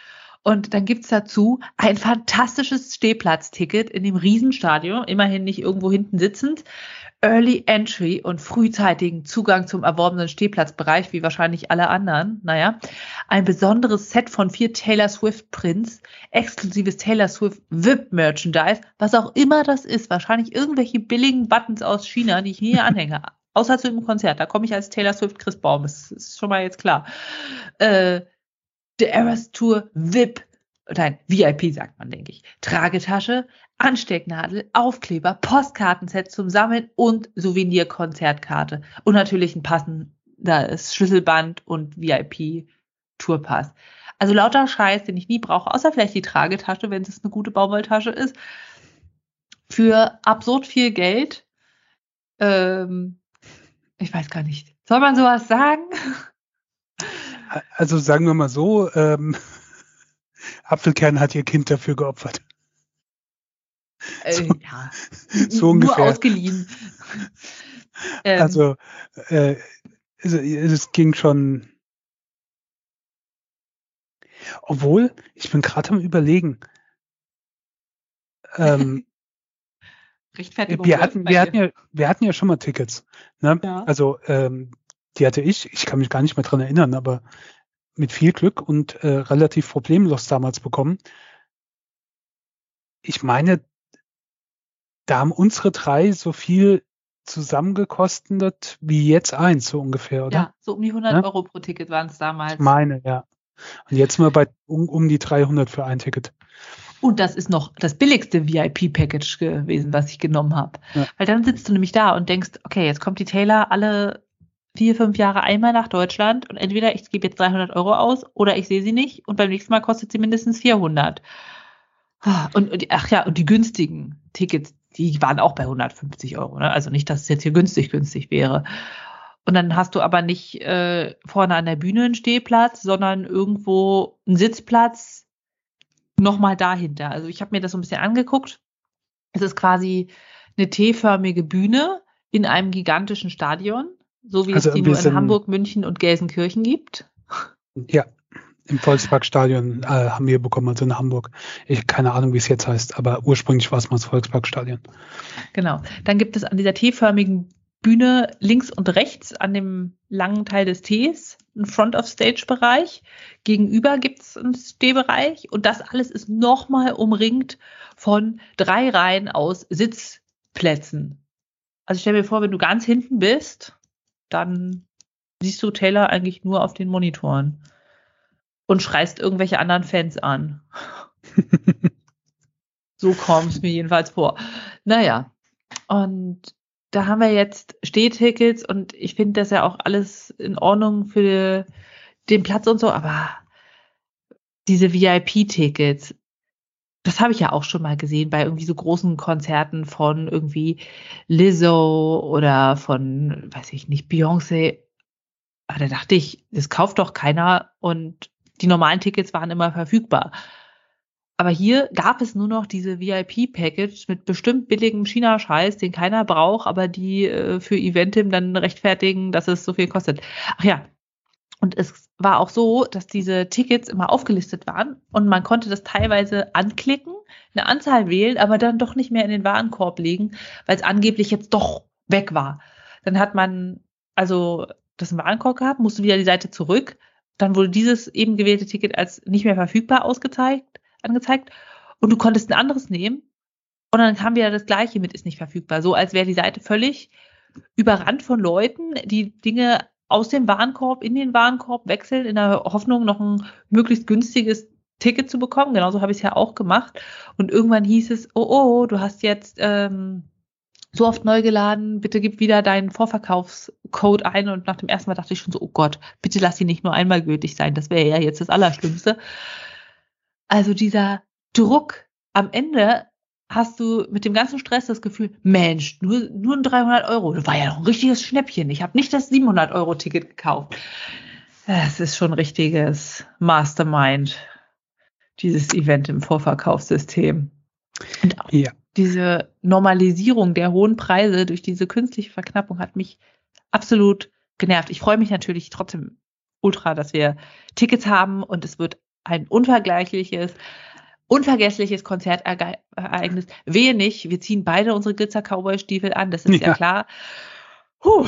[SPEAKER 2] Und dann gibt's dazu ein fantastisches Stehplatzticket in dem Riesenstadion, immerhin nicht irgendwo hinten sitzend, Early Entry und frühzeitigen Zugang zum erworbenen Stehplatzbereich, wie wahrscheinlich alle anderen. Naja, ein besonderes Set von vier Taylor Swift Prints, exklusives Taylor Swift VIP Merchandise, was auch immer das ist. Wahrscheinlich irgendwelche billigen Buttons aus China, die ich nie anhänge. Außer zu dem Konzert. Da komme ich als Taylor Swift Chris Baum. Das ist schon mal jetzt klar. Äh, The Eras Tour VIP nein, VIP sagt man, denke ich. Tragetasche, Anstecknadel, Aufkleber, Postkartenset zum Sammeln und Souvenir-Konzertkarte. Und natürlich ein passendes Schlüsselband und VIP-Tourpass. Also lauter Scheiß, den ich nie brauche, außer vielleicht die Tragetasche, wenn es eine gute Baumwolltasche ist. Für absurd viel Geld. Ähm, ich weiß gar nicht. Soll man sowas sagen?
[SPEAKER 1] Also sagen wir mal so, ähm, Apfelkern hat ihr Kind dafür geopfert.
[SPEAKER 2] Äh, so, ja, so ungefähr. Nur ausgeliehen.
[SPEAKER 1] ähm. Also, äh, es, es ging schon. Obwohl, ich bin gerade am überlegen. Ähm, wir hatten, wir hatten ja, wir hatten ja schon mal Tickets. Ne? Ja. Also ähm, die hatte ich. Ich kann mich gar nicht mehr dran erinnern, aber mit viel Glück und äh, relativ problemlos damals bekommen. Ich meine, da haben unsere drei so viel zusammengekostet wie jetzt eins, so ungefähr, oder? Ja,
[SPEAKER 2] so um die 100 ja? Euro pro Ticket waren es damals. Ich
[SPEAKER 1] meine, ja. Und jetzt mal bei um, um die 300 für ein Ticket.
[SPEAKER 2] Und das ist noch das billigste VIP-Package gewesen, was ich genommen habe. Ja. Weil dann sitzt du nämlich da und denkst, okay, jetzt kommt die Taylor alle vier, fünf Jahre einmal nach Deutschland und entweder ich gebe jetzt 300 Euro aus oder ich sehe sie nicht und beim nächsten Mal kostet sie mindestens 400. Ah, und, und ach ja, und die günstigen Tickets, die waren auch bei 150 Euro. Ne? Also nicht, dass es jetzt hier günstig, günstig wäre. Und dann hast du aber nicht äh, vorne an der Bühne einen Stehplatz, sondern irgendwo einen Sitzplatz nochmal dahinter. Also ich habe mir das so ein bisschen angeguckt. Es ist quasi eine T-förmige Bühne in einem gigantischen Stadion so wie also es die nur in Hamburg, München und Gelsenkirchen gibt?
[SPEAKER 1] Ja, im Volksparkstadion äh, haben wir bekommen, also in Hamburg. Ich keine Ahnung, wie es jetzt heißt, aber ursprünglich war es mal das Volksparkstadion.
[SPEAKER 2] Genau. Dann gibt es an dieser T-förmigen Bühne links und rechts an dem langen Teil des Ts einen Front-of-Stage-Bereich. Gegenüber gibt es einen Stehbereich und das alles ist nochmal umringt von drei Reihen aus Sitzplätzen. Also stell mir vor, wenn du ganz hinten bist, dann siehst du Taylor eigentlich nur auf den Monitoren und schreist irgendwelche anderen Fans an. so kommt es mir jedenfalls vor. Naja, und da haben wir jetzt Stehtickets und ich finde das ja auch alles in Ordnung für den Platz und so, aber diese VIP-Tickets, das habe ich ja auch schon mal gesehen bei irgendwie so großen Konzerten von irgendwie Lizzo oder von, weiß ich nicht, Beyoncé. Aber da dachte ich, das kauft doch keiner und die normalen Tickets waren immer verfügbar. Aber hier gab es nur noch diese VIP-Package mit bestimmt billigem China-Scheiß, den keiner braucht, aber die äh, für Eventim dann rechtfertigen, dass es so viel kostet. Ach ja. Und es war auch so, dass diese Tickets immer aufgelistet waren und man konnte das teilweise anklicken, eine Anzahl wählen, aber dann doch nicht mehr in den Warenkorb legen, weil es angeblich jetzt doch weg war. Dann hat man also das im Warenkorb gehabt, musste wieder die Seite zurück. Dann wurde dieses eben gewählte Ticket als nicht mehr verfügbar ausgezeigt angezeigt und du konntest ein anderes nehmen und dann kam wieder das gleiche mit ist nicht verfügbar. So als wäre die Seite völlig überrannt von Leuten, die Dinge aus dem Warenkorb in den Warenkorb wechseln, in der Hoffnung, noch ein möglichst günstiges Ticket zu bekommen. Genauso habe ich es ja auch gemacht. Und irgendwann hieß es, oh, oh, du hast jetzt ähm, so oft neu geladen, bitte gib wieder deinen Vorverkaufscode ein. Und nach dem ersten Mal dachte ich schon so, oh Gott, bitte lass sie nicht nur einmal gültig sein. Das wäre ja jetzt das Allerschlimmste. Also dieser Druck am Ende hast du mit dem ganzen Stress das Gefühl, Mensch, nur, nur ein 300 Euro, das war ja noch ein richtiges Schnäppchen. Ich habe nicht das 700 Euro Ticket gekauft. Es ist schon ein richtiges Mastermind, dieses Event im Vorverkaufssystem. Und auch ja. diese Normalisierung der hohen Preise durch diese künstliche Verknappung hat mich absolut genervt. Ich freue mich natürlich trotzdem ultra, dass wir Tickets haben und es wird ein unvergleichliches, unvergessliches Konzertereignis. Wehe nicht, wir ziehen beide unsere Glitzer-Cowboy-Stiefel an, das ist ja, ja klar.
[SPEAKER 1] Puh.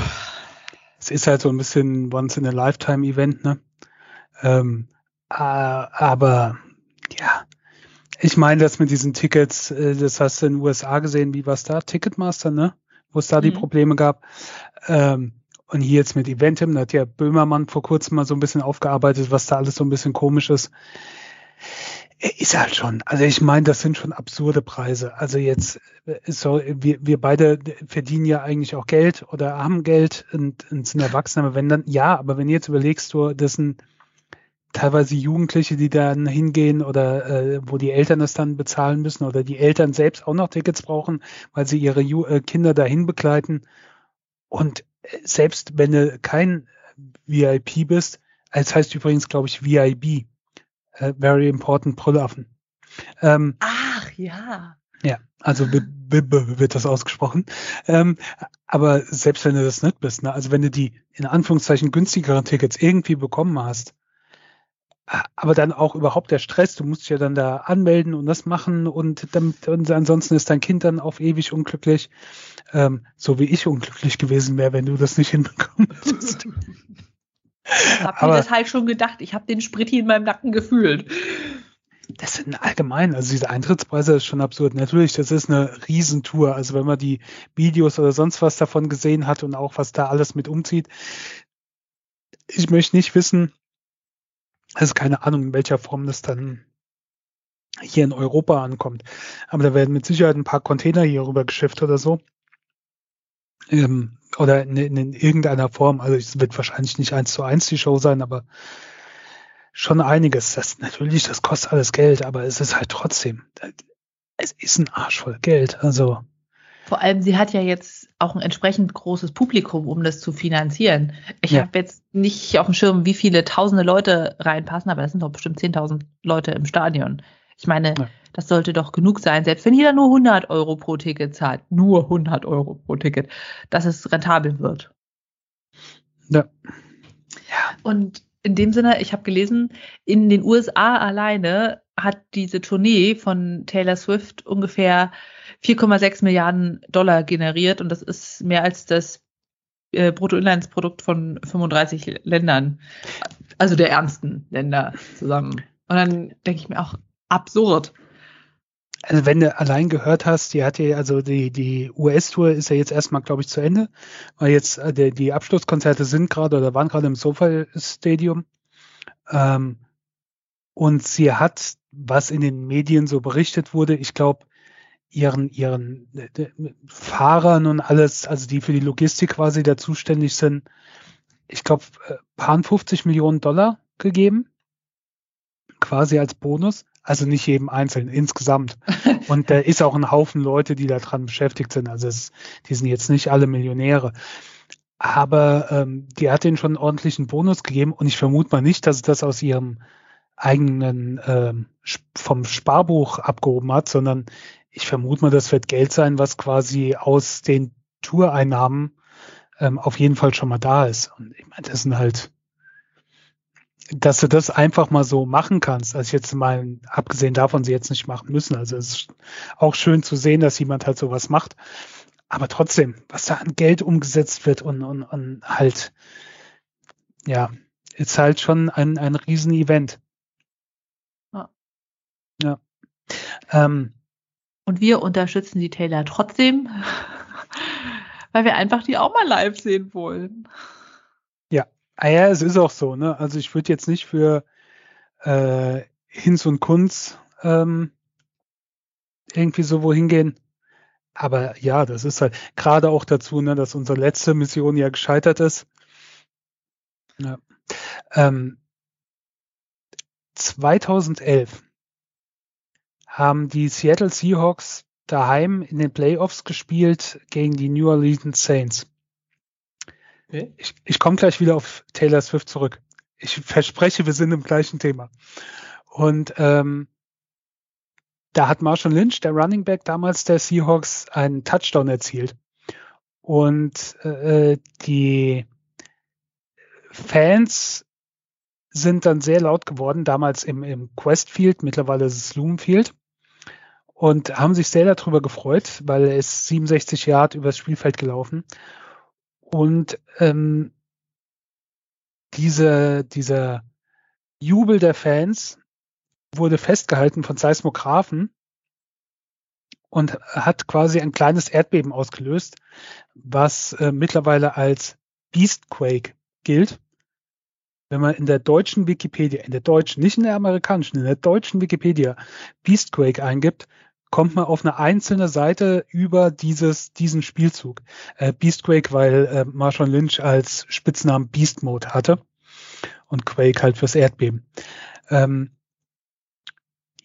[SPEAKER 1] Es ist halt so ein bisschen Once-in-a-Lifetime-Event, ne? Ähm, äh, aber ja, ich meine, das mit diesen Tickets, äh, das hast du in den USA gesehen, wie war es da? Ticketmaster, ne? Wo es da mhm. die Probleme gab. Ähm, und hier jetzt mit Eventim, da hat ja Böhmermann vor kurzem mal so ein bisschen aufgearbeitet, was da alles so ein bisschen komisch ist. Ist halt schon. Also ich meine, das sind schon absurde Preise. Also jetzt, so, wir, wir beide verdienen ja eigentlich auch Geld oder haben Geld und, und sind Erwachsene. Aber wenn dann, ja, aber wenn jetzt überlegst, du, das sind teilweise Jugendliche, die dann hingehen oder äh, wo die Eltern das dann bezahlen müssen oder die Eltern selbst auch noch Tickets brauchen, weil sie ihre Ju äh, Kinder dahin begleiten. Und selbst wenn du kein VIP bist, es heißt übrigens, glaube ich, VIB, äh, Very Important Brüllaffen.
[SPEAKER 2] Ähm, Ach ja.
[SPEAKER 1] Ja, also wird das ausgesprochen. Ähm, aber selbst wenn du das nicht bist, ne, also wenn du die in Anführungszeichen günstigeren Tickets irgendwie bekommen hast, aber dann auch überhaupt der Stress, du musst dich ja dann da anmelden und das machen und, damit, und ansonsten ist dein Kind dann auf ewig unglücklich, ähm, so wie ich unglücklich gewesen wäre, wenn du das nicht hinbekommen hättest.
[SPEAKER 2] Ich habe mir das halt schon gedacht, ich habe den Sprit hier in meinem Nacken gefühlt.
[SPEAKER 1] Das sind allgemein, also diese Eintrittspreise ist schon absurd. Natürlich, das ist eine Riesentour. Also wenn man die Videos oder sonst was davon gesehen hat und auch was da alles mit umzieht, ich möchte nicht wissen, also keine Ahnung, in welcher Form das dann hier in Europa ankommt. Aber da werden mit Sicherheit ein paar Container hier rüber geschifft oder so. Ähm, oder in, in, in, irgendeiner Form. Also es wird wahrscheinlich nicht eins zu eins die Show sein, aber schon einiges. Das natürlich, das kostet alles Geld, aber es ist halt trotzdem, es ist ein Arsch voll Geld. Also
[SPEAKER 2] vor allem, sie hat ja jetzt auch ein entsprechend großes Publikum, um das zu finanzieren. Ich ja. habe jetzt nicht auf dem Schirm, wie viele tausende Leute reinpassen, aber das sind doch bestimmt 10.000 Leute im Stadion. Ich meine, ja. das sollte doch genug sein, selbst wenn jeder nur 100 Euro pro Ticket zahlt. Nur 100 Euro pro Ticket, dass es rentabel wird. Ja. Und in dem Sinne, ich habe gelesen, in den USA alleine hat diese Tournee von Taylor Swift ungefähr 4,6 Milliarden Dollar generiert und das ist mehr als das äh, Bruttoinlandsprodukt von 35 Ländern, also der ärmsten Länder zusammen. Und dann denke ich mir auch, absurd.
[SPEAKER 1] Also wenn du allein gehört hast, die hat ja, also die, die US-Tour ist ja jetzt erstmal, glaube ich, zu Ende, weil jetzt äh, die, die Abschlusskonzerte sind gerade oder waren gerade im SoFi-Stadium. Ähm, und sie hat, was in den Medien so berichtet wurde, ich glaube, ihren, ihren äh, Fahrern und alles, also die für die Logistik quasi da zuständig sind, ich glaube, äh, paar 50 Millionen Dollar gegeben, quasi als Bonus. Also nicht jedem Einzelnen, insgesamt. Und da ist auch ein Haufen Leute, die da dran beschäftigt sind. Also es, die sind jetzt nicht alle Millionäre. aber ähm, die hat denen schon einen ordentlichen Bonus gegeben und ich vermute mal nicht, dass sie das aus ihrem eigenen ähm, vom Sparbuch abgehoben hat, sondern ich vermute mal, das wird Geld sein, was quasi aus den Toureinnahmen ähm, auf jeden Fall schon mal da ist. Und ich meine, das sind halt, dass du das einfach mal so machen kannst, also jetzt mal abgesehen davon, sie jetzt nicht machen müssen. Also es ist auch schön zu sehen, dass jemand halt sowas macht. Aber trotzdem, was da an Geld umgesetzt wird und, und, und halt, ja, ist halt schon ein, ein Riesen-Event. Ja. ja. Ähm,
[SPEAKER 2] und wir unterstützen die Taylor trotzdem, weil wir einfach die auch mal live sehen wollen.
[SPEAKER 1] Ah ja, es ist auch so. Ne? Also ich würde jetzt nicht für äh, Hinz und Kunz ähm, irgendwie so wohin gehen. Aber ja, das ist halt gerade auch dazu, ne, dass unsere letzte Mission ja gescheitert ist. Ja. Ähm, 2011 haben die Seattle Seahawks daheim in den Playoffs gespielt gegen die New Orleans Saints. Ich, ich komme gleich wieder auf Taylor Swift zurück. Ich verspreche, wir sind im gleichen Thema. Und ähm, da hat Marshall Lynch, der Running Back damals der Seahawks, einen Touchdown erzielt. Und äh, die Fans sind dann sehr laut geworden, damals im, im Quest Field, mittlerweile ist es Loom Field und haben sich sehr darüber gefreut, weil er ist 67 Yard übers Spielfeld gelaufen. Und ähm, diese, dieser Jubel der Fans wurde festgehalten von Seismographen und hat quasi ein kleines Erdbeben ausgelöst, was äh, mittlerweile als Beastquake gilt. Wenn man in der deutschen Wikipedia, in der deutschen, nicht in der amerikanischen, in der deutschen Wikipedia Beastquake eingibt, kommt man auf eine einzelne Seite über dieses, diesen Spielzug. Äh, Beastquake, weil äh, Marshall Lynch als Spitznamen Beast Mode hatte und Quake halt fürs Erdbeben. Ähm,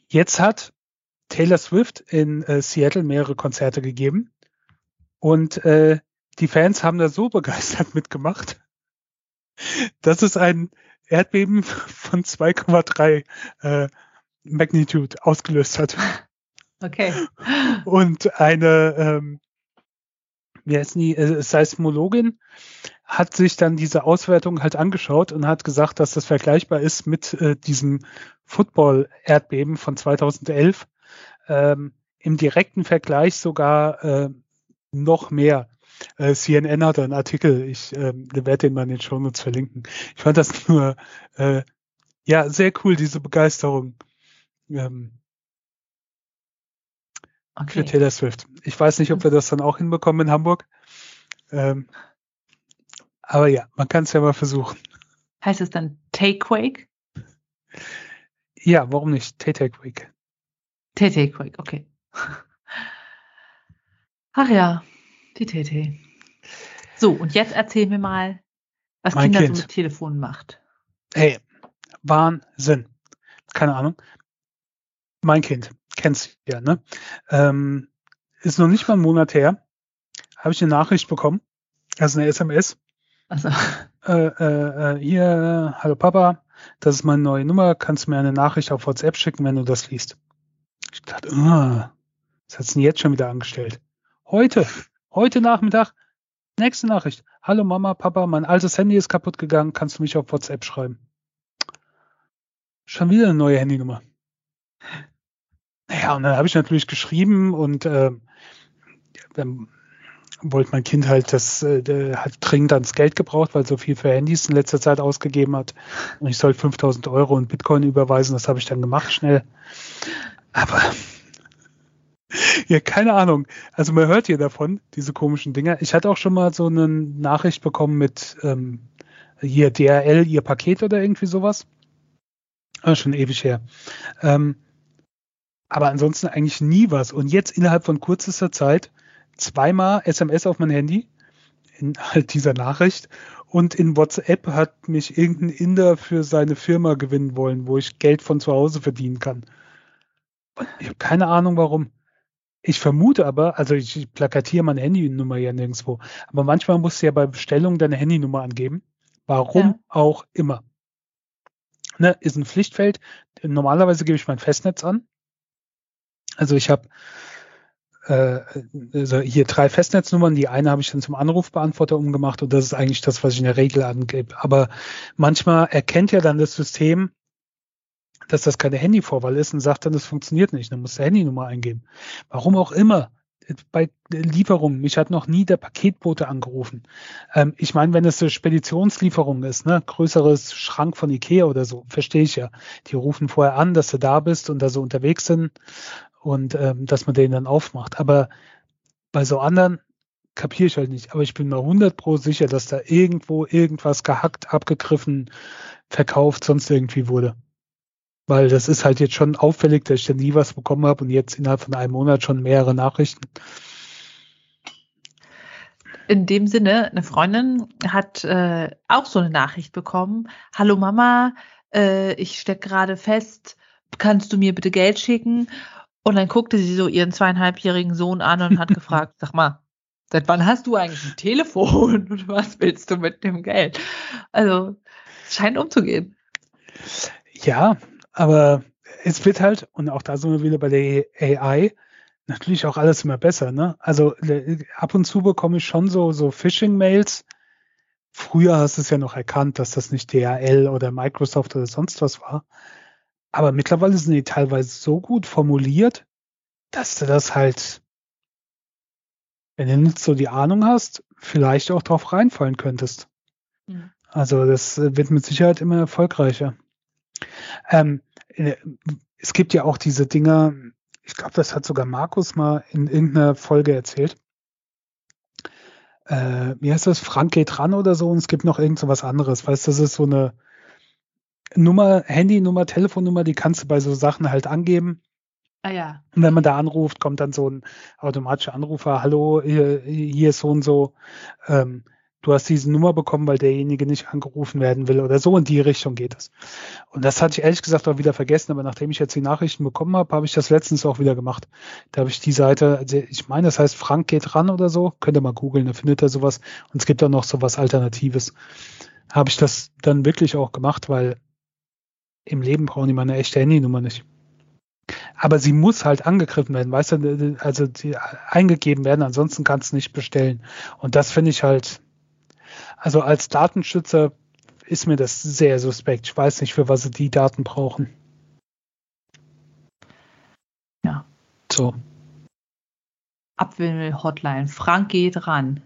[SPEAKER 1] jetzt hat Taylor Swift in äh, Seattle mehrere Konzerte gegeben und äh, die Fans haben da so begeistert mitgemacht, dass es ein Erdbeben von 2,3 äh, Magnitude ausgelöst hat.
[SPEAKER 2] Okay.
[SPEAKER 1] Und eine, ähm, wie heißt die, äh, Seismologin hat sich dann diese Auswertung halt angeschaut und hat gesagt, dass das vergleichbar ist mit äh, diesem Football-Erdbeben von 2011. Ähm, Im direkten Vergleich sogar äh, noch mehr. Äh, CNN hat einen Artikel, ich äh, werde den mal in den Shownotes verlinken. Ich fand das nur, äh, ja, sehr cool, diese Begeisterung. Ähm, Okay. Für Taylor Swift. Ich weiß nicht, ob wir das dann auch hinbekommen in Hamburg. Ähm, aber ja, man kann es ja mal versuchen.
[SPEAKER 2] Heißt es dann Takequake?
[SPEAKER 1] Ja, warum nicht? Takequake.
[SPEAKER 2] Takequake, okay. Ach ja, die TT. So, und jetzt erzähl mir mal, was mein Kinder kind. so mit Telefonen macht.
[SPEAKER 1] Hey, Wahnsinn. Keine Ahnung. Mein Kind kennst ja, ne? Ähm, ist noch nicht mal einen Monat her. Habe ich eine Nachricht bekommen, also eine SMS. Also. Äh, äh, äh, hier, hallo Papa, das ist meine neue Nummer, kannst du mir eine Nachricht auf WhatsApp schicken, wenn du das liest. Ich dachte, ah, was hat's denn jetzt schon wieder angestellt? Heute, heute Nachmittag, nächste Nachricht. Hallo Mama, Papa, mein altes Handy ist kaputt gegangen, kannst du mich auf WhatsApp schreiben? Schon wieder eine neue Handynummer. Naja, und dann habe ich natürlich geschrieben und äh, dann wollte mein Kind halt das, äh, hat dringend ans Geld gebraucht, weil so viel für Handys in letzter Zeit ausgegeben hat. Und ich soll 5000 Euro in Bitcoin überweisen. Das habe ich dann gemacht schnell. Aber ja, keine Ahnung. Also man hört hier davon, diese komischen Dinger. Ich hatte auch schon mal so eine Nachricht bekommen mit ähm, hier DRL, ihr Paket oder irgendwie sowas. Ah, schon ewig her. Ähm, aber ansonsten eigentlich nie was. Und jetzt innerhalb von kürzester Zeit zweimal SMS auf mein Handy in halt dieser Nachricht und in WhatsApp hat mich irgendein Inder für seine Firma gewinnen wollen, wo ich Geld von zu Hause verdienen kann. Ich habe keine Ahnung warum. Ich vermute aber, also ich plakatiere meine Handynummer ja nirgendwo, aber manchmal musst du ja bei Bestellung deine Handynummer angeben. Warum ja. auch immer. Ne, ist ein Pflichtfeld. Normalerweise gebe ich mein Festnetz an. Also ich habe äh, also hier drei Festnetznummern. Die eine habe ich dann zum Anrufbeantworter umgemacht und das ist eigentlich das, was ich in der Regel angebe. Aber manchmal erkennt ja dann das System, dass das keine Handyvorwahl ist und sagt dann, das funktioniert nicht. Dann muss du Handynummer eingeben. Warum auch immer. Bei Lieferungen, mich hat noch nie der Paketbote angerufen. Ähm, ich meine, wenn es eine Speditionslieferung ist, ne, größeres Schrank von Ikea oder so, verstehe ich ja. Die rufen vorher an, dass du da bist und da so unterwegs sind und ähm, dass man den dann aufmacht. Aber bei so anderen kapiere ich halt nicht. Aber ich bin mir 100 pro sicher, dass da irgendwo irgendwas gehackt, abgegriffen, verkauft, sonst irgendwie wurde. Weil das ist halt jetzt schon auffällig, dass ich da nie was bekommen habe und jetzt innerhalb von einem Monat schon mehrere Nachrichten.
[SPEAKER 2] In dem Sinne, eine Freundin hat äh, auch so eine Nachricht bekommen. Hallo Mama, äh, ich stecke gerade fest, kannst du mir bitte Geld schicken? Und dann guckte sie so ihren zweieinhalbjährigen Sohn an und hat gefragt, sag mal, seit wann hast du eigentlich ein Telefon und was willst du mit dem Geld? Also, es scheint umzugehen.
[SPEAKER 1] Ja, aber es wird halt, und auch da sind wir wieder bei der AI, natürlich auch alles immer besser, ne? Also ab und zu bekomme ich schon so, so Phishing-Mails. Früher hast du es ja noch erkannt, dass das nicht DHL oder Microsoft oder sonst was war. Aber mittlerweile sind die teilweise so gut formuliert, dass du das halt, wenn du nicht so die Ahnung hast, vielleicht auch drauf reinfallen könntest. Mhm. Also das wird mit Sicherheit immer erfolgreicher. Ähm, äh, es gibt ja auch diese Dinger, ich glaube, das hat sogar Markus mal in irgendeiner Folge erzählt. Äh, wie heißt das? Frank geht ran oder so und es gibt noch irgend so was anderes. Weißt du, das ist so eine, Nummer, Handynummer, Telefonnummer, die kannst du bei so Sachen halt angeben.
[SPEAKER 2] Ah ja.
[SPEAKER 1] Und wenn man da anruft, kommt dann so ein automatischer Anrufer, hallo, hier, hier ist so und so, ähm, du hast diese Nummer bekommen, weil derjenige nicht angerufen werden will oder so in die Richtung geht es. Und das hatte ich ehrlich gesagt auch wieder vergessen, aber nachdem ich jetzt die Nachrichten bekommen habe, habe ich das letztens auch wieder gemacht. Da habe ich die Seite, also ich meine, das heißt Frank geht ran oder so, könnt ihr mal googeln, da findet ihr sowas und es gibt auch noch sowas Alternatives. Habe ich das dann wirklich auch gemacht, weil im Leben brauchen die mal eine echte Handynummer nicht. Aber sie muss halt angegriffen werden, weißt du, also die eingegeben werden, ansonsten kannst du nicht bestellen. Und das finde ich halt, also als Datenschützer ist mir das sehr suspekt. Ich weiß nicht, für was sie die Daten brauchen.
[SPEAKER 2] Ja.
[SPEAKER 1] So.
[SPEAKER 2] Abwimmel-Hotline. Frank geht ran.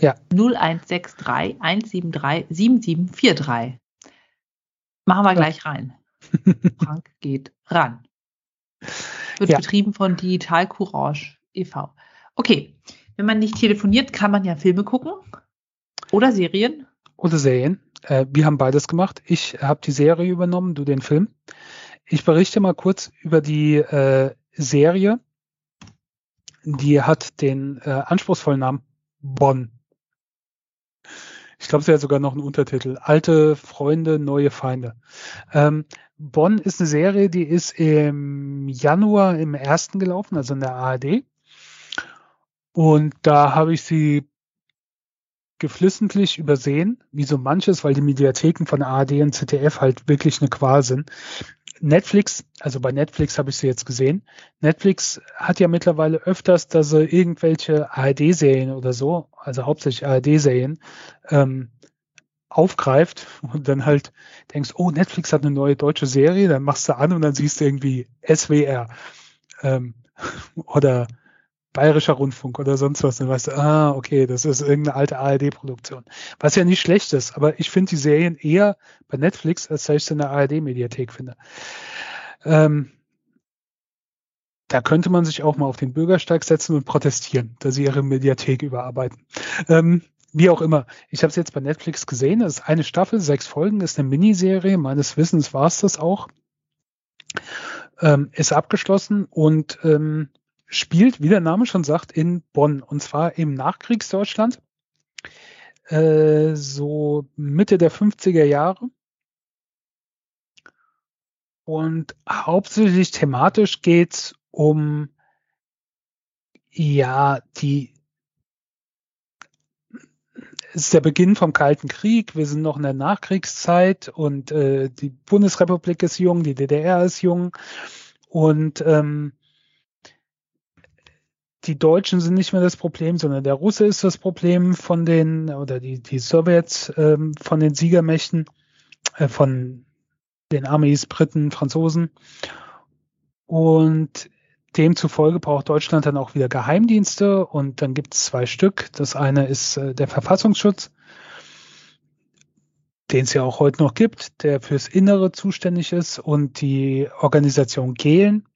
[SPEAKER 1] Ja.
[SPEAKER 2] 0163 173 7743. Machen wir gleich rein. Frank geht ran. Wird ja. betrieben von Digital Courage e.V. Okay, wenn man nicht telefoniert, kann man ja Filme gucken oder Serien.
[SPEAKER 1] Oder Serien. Äh, wir haben beides gemacht. Ich habe die Serie übernommen, du den Film. Ich berichte mal kurz über die äh, Serie. Die hat den äh, anspruchsvollen Namen Bonn. Ich glaube, sie hat sogar noch einen Untertitel. Alte Freunde, neue Feinde. Ähm, Bonn ist eine Serie, die ist im Januar im ersten gelaufen, also in der ARD. Und da habe ich sie geflissentlich übersehen, wie so manches, weil die Mediatheken von ARD und ZDF halt wirklich eine Qual sind. Netflix, also bei Netflix habe ich sie jetzt gesehen. Netflix hat ja mittlerweile öfters, dass sie irgendwelche ARD-Serien oder so, also hauptsächlich ARD-Serien, ähm, aufgreift und dann halt denkst, oh, Netflix hat eine neue deutsche Serie, dann machst du an und dann siehst du irgendwie SWR ähm, oder Bayerischer Rundfunk oder sonst was. Dann weißt du, ah, okay, das ist irgendeine alte ARD-Produktion. Was ja nicht schlecht ist, aber ich finde die Serien eher bei Netflix, als ich sie in der ARD-Mediathek finde. Ähm, da könnte man sich auch mal auf den Bürgersteig setzen und protestieren, dass sie ihre Mediathek überarbeiten. Ähm, wie auch immer. Ich habe es jetzt bei Netflix gesehen. Es ist eine Staffel, sechs Folgen, ist eine Miniserie. Meines Wissens war es das auch. Ähm, ist abgeschlossen und ähm, spielt, wie der Name schon sagt, in Bonn. Und zwar im Nachkriegsdeutschland. Äh, so Mitte der 50er Jahre. Und hauptsächlich thematisch geht's um Ja, die es ist der Beginn vom Kalten Krieg. Wir sind noch in der Nachkriegszeit und äh, die Bundesrepublik ist jung, die DDR ist jung und ähm, die Deutschen sind nicht mehr das Problem, sondern der Russe ist das Problem von den oder die die Sowjets ähm, von den Siegermächten äh, von den Armees Briten, Franzosen und Demzufolge braucht Deutschland dann auch wieder Geheimdienste und dann gibt es zwei Stück. Das eine ist äh, der Verfassungsschutz, den es ja auch heute noch gibt, der fürs Innere zuständig ist und die Organisation Gehlen.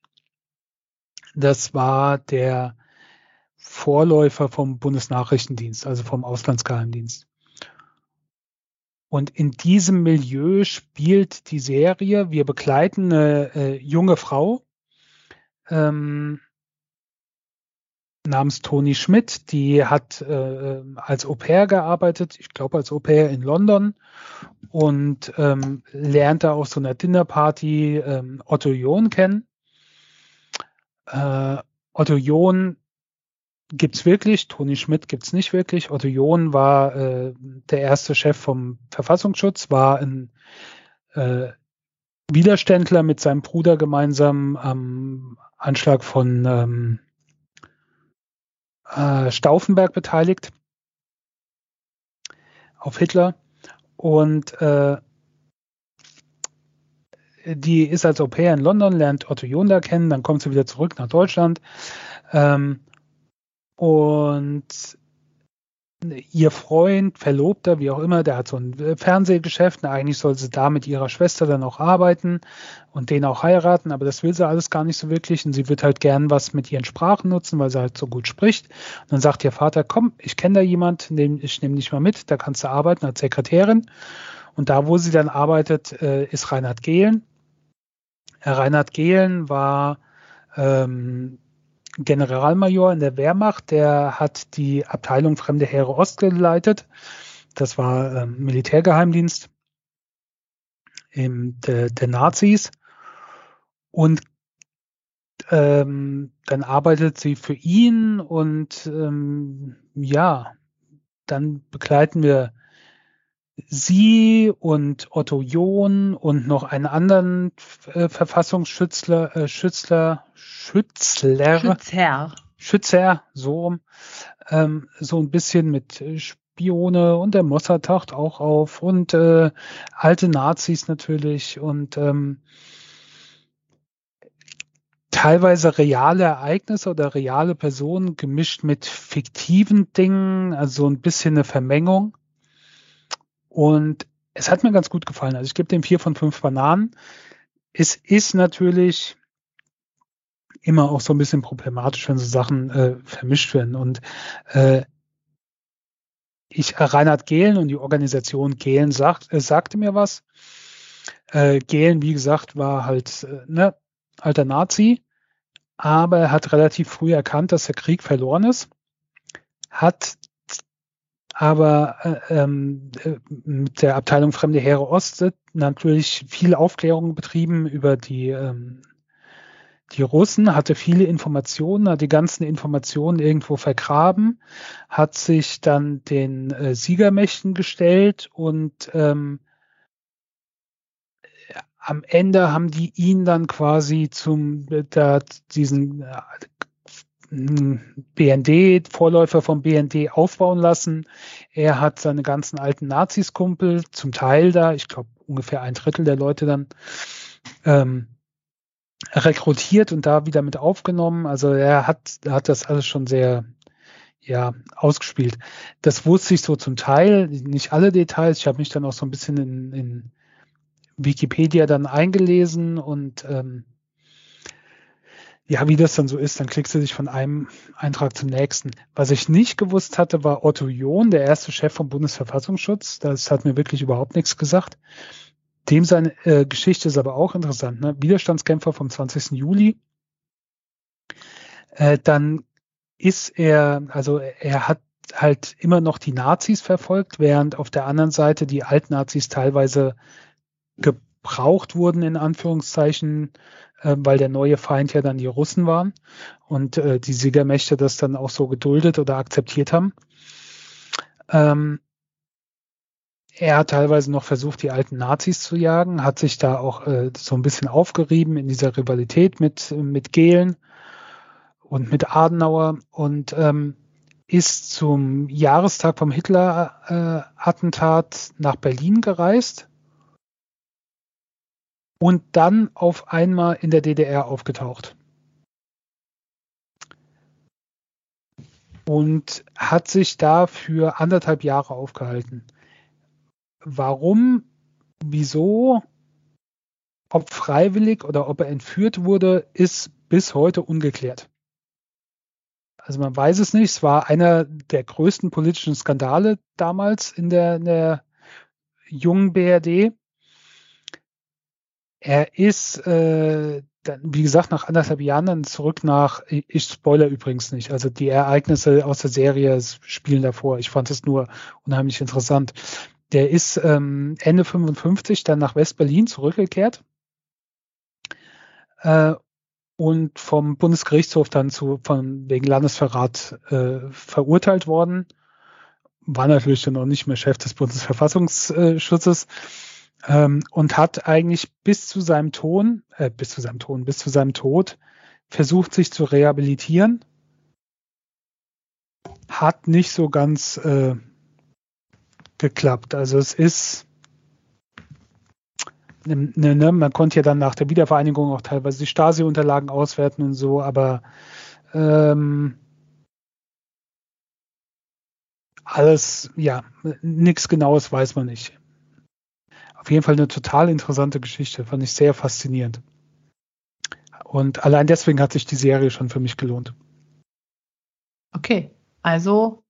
[SPEAKER 1] Das war der Vorläufer vom Bundesnachrichtendienst, also vom Auslandsgeheimdienst. Und in diesem Milieu spielt die Serie, wir begleiten eine äh, junge Frau, ähm, namens Toni Schmidt, die hat äh, als Au pair gearbeitet, ich glaube als Au pair in London und ähm, lernte auf so einer Dinnerparty ähm, Otto John kennen. Äh, Otto John gibt's wirklich, Toni Schmidt gibt's nicht wirklich. Otto John war äh, der erste Chef vom Verfassungsschutz, war ein äh, Widerständler mit seinem Bruder gemeinsam am Anschlag von ähm, äh, Stauffenberg beteiligt. Auf Hitler. Und äh, die ist als Au pair in London, lernt Otto Jonda kennen, dann kommt sie wieder zurück nach Deutschland. Ähm, und ihr Freund, Verlobter, wie auch immer, der hat so ein äh, Fernsehgeschäft. Und eigentlich soll sie da mit ihrer Schwester dann auch arbeiten und den auch heiraten, aber das will sie alles gar nicht so wirklich. Und sie wird halt gern was mit ihren Sprachen nutzen, weil sie halt so gut spricht. Und dann sagt ihr Vater, komm, ich kenne da jemand, ich nehme dich mal mit, da kannst du arbeiten als Sekretärin. Und da, wo sie dann arbeitet, äh, ist Reinhard Gehlen. Reinhard Gehlen war ähm, Generalmajor in der Wehrmacht, der hat die Abteilung Fremde Heere Ost geleitet. Das war ähm, Militärgeheimdienst im, der, der Nazis. Und ähm, dann arbeitet sie für ihn und ähm, ja, dann begleiten wir sie und Otto John und noch einen anderen äh, Verfassungsschützler, äh, Schützler, Schützler, Schützer, Schützer, so ähm, so ein bisschen mit Spione und der Mossad taucht auch auf und äh, alte Nazis natürlich und ähm, teilweise reale Ereignisse oder reale Personen gemischt mit fiktiven Dingen, also ein bisschen eine Vermengung. Und es hat mir ganz gut gefallen. Also ich gebe dem vier von fünf Bananen. Es ist natürlich immer auch so ein bisschen problematisch, wenn so Sachen äh, vermischt werden. Und äh, ich, Reinhard Gehlen und die Organisation Gehlen sagt, äh, sagte mir was. Äh, Gehlen, wie gesagt, war halt äh, ne, alter Nazi, aber er hat relativ früh erkannt, dass der Krieg verloren ist, hat aber äh, ähm, äh, mit der Abteilung Fremde Heere Ost natürlich viel Aufklärung betrieben über die ähm, die Russen, hatte viele Informationen, hat die ganzen Informationen irgendwo vergraben, hat sich dann den äh, Siegermächten gestellt und ähm, am Ende haben die ihn dann quasi zum da, diesen äh, BND, Vorläufer vom BND aufbauen lassen. Er hat seine ganzen alten Nazis-Kumpel, zum Teil da, ich glaube ungefähr ein Drittel der Leute dann, ähm, rekrutiert und da wieder mit aufgenommen. Also er hat, hat das alles schon sehr ja, ausgespielt. Das wusste ich so zum Teil, nicht alle Details. Ich habe mich dann auch so ein bisschen in, in Wikipedia dann eingelesen und ähm, ja, wie das dann so ist, dann klickst du dich von einem Eintrag zum nächsten. Was ich nicht gewusst hatte, war Otto John, der erste Chef vom Bundesverfassungsschutz. Das hat mir wirklich überhaupt nichts gesagt. Dem seine äh, Geschichte ist aber auch interessant. Ne? Widerstandskämpfer vom 20. Juli. Äh, dann ist er, also er hat halt immer noch die Nazis verfolgt, während auf der anderen Seite die Altnazis teilweise gebraucht wurden, in Anführungszeichen, weil der neue Feind ja dann die Russen waren und äh, die Siegermächte das dann auch so geduldet oder akzeptiert haben. Ähm, er hat teilweise noch versucht, die alten Nazis zu jagen, hat sich da auch äh, so ein bisschen aufgerieben in dieser Rivalität mit, mit Gehlen und mit Adenauer und ähm, ist zum Jahrestag vom Hitler-Attentat äh, nach Berlin gereist und dann auf einmal in der DDR aufgetaucht. Und hat sich da für anderthalb Jahre aufgehalten. Warum, wieso, ob freiwillig oder ob er entführt wurde, ist bis heute ungeklärt. Also man weiß es nicht. Es war einer der größten politischen Skandale damals in der, in der jungen BRD. Er ist, äh, wie gesagt, nach anderthalb Jahren dann zurück nach, ich spoiler übrigens nicht, also die Ereignisse aus der Serie spielen davor. Ich fand es nur unheimlich interessant. Der ist ähm, Ende 55 dann nach West-Berlin zurückgekehrt äh, und vom Bundesgerichtshof dann zu, von wegen Landesverrat äh, verurteilt worden. War natürlich dann auch nicht mehr Chef des Bundesverfassungsschutzes ähm, und hat eigentlich bis zu seinem Ton, äh, bis zu seinem Ton, bis zu seinem Tod versucht, sich zu rehabilitieren. Hat nicht so ganz äh, geklappt. Also es ist ne, ne, man konnte ja dann nach der Wiedervereinigung auch teilweise die Stasi-Unterlagen auswerten und so, aber ähm, alles, ja, nichts Genaues weiß man nicht. Auf jeden Fall eine total interessante Geschichte, fand ich sehr faszinierend. Und allein deswegen hat sich die Serie schon für mich gelohnt.
[SPEAKER 2] Okay, also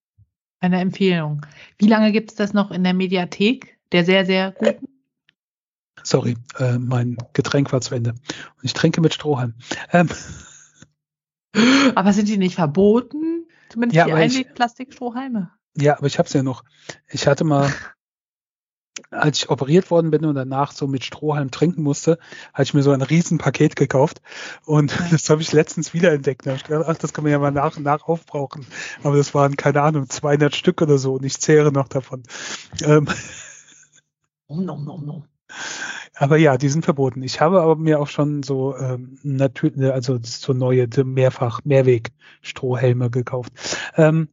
[SPEAKER 2] eine Empfehlung. Wie lange gibt es das noch in der Mediathek? Der sehr, sehr guten?
[SPEAKER 1] Sorry, äh, mein Getränk war zu Ende. Und ich trinke mit Strohhalm. Ähm.
[SPEAKER 2] Aber sind die nicht verboten? Zumindest ja, die Einwegplastikstrohhalme.
[SPEAKER 1] Ja, aber ich habe es ja noch. Ich hatte mal, als ich operiert worden bin und danach so mit Strohhalm trinken musste, hatte ich mir so ein Riesenpaket gekauft und ja. das habe ich letztens wiederentdeckt. Da habe ich gedacht, ach, das kann man ja mal nach und nach aufbrauchen. Aber das waren, keine Ahnung, 200 Stück oder so und ich zehre noch davon. Ähm.
[SPEAKER 2] Um, um, um, um.
[SPEAKER 1] Aber ja, die sind verboten. Ich habe aber mir auch schon so ähm, natürlich, also so neue mehrfach Mehrweg-Strohhelme gekauft. Ähm,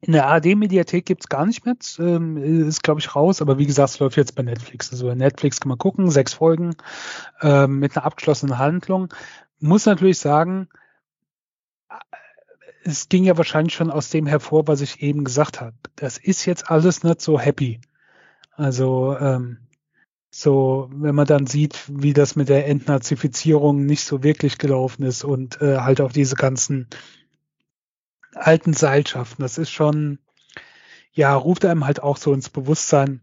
[SPEAKER 1] in der ARD-Mediathek gibt's gar nicht mehr, ähm, ist glaube ich raus, aber wie gesagt, es läuft jetzt bei Netflix. Also bei Netflix kann man gucken, sechs Folgen ähm, mit einer abgeschlossenen Handlung. Muss natürlich sagen, es ging ja wahrscheinlich schon aus dem hervor, was ich eben gesagt habe. Das ist jetzt alles nicht so happy. Also ähm, so, wenn man dann sieht, wie das mit der Entnazifizierung nicht so wirklich gelaufen ist und äh, halt auch diese ganzen alten Seilschaften, das ist schon, ja, ruft einem halt auch so ins Bewusstsein,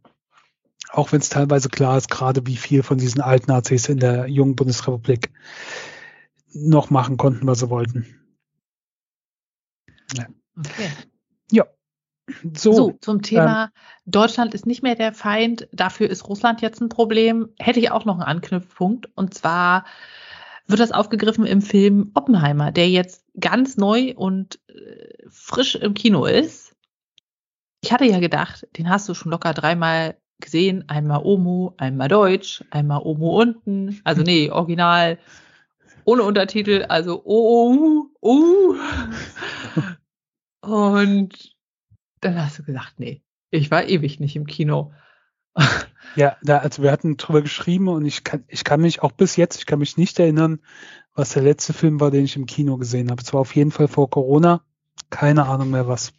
[SPEAKER 1] auch wenn es teilweise klar ist, gerade wie viel von diesen Altnazis in der jungen Bundesrepublik noch machen konnten, was sie wollten.
[SPEAKER 2] Ja. Okay.
[SPEAKER 1] Ja.
[SPEAKER 2] So, so zum Thema ähm, Deutschland ist nicht mehr der Feind, dafür ist Russland jetzt ein Problem. Hätte ich auch noch einen Anknüpfpunkt. Und zwar wird das aufgegriffen im Film Oppenheimer, der jetzt ganz neu und äh, frisch im Kino ist. Ich hatte ja gedacht, den hast du schon locker dreimal gesehen. Einmal Omu, einmal Deutsch, einmal Omu unten. Also nee, original ohne Untertitel, also oh, oh, oh. Und dann hast du gesagt, nee, ich war ewig nicht im Kino.
[SPEAKER 1] Ja, da, also wir hatten drüber geschrieben und ich kann, ich kann mich auch bis jetzt, ich kann mich nicht erinnern, was der letzte Film war, den ich im Kino gesehen habe. Es war auf jeden Fall vor Corona. Keine Ahnung mehr was.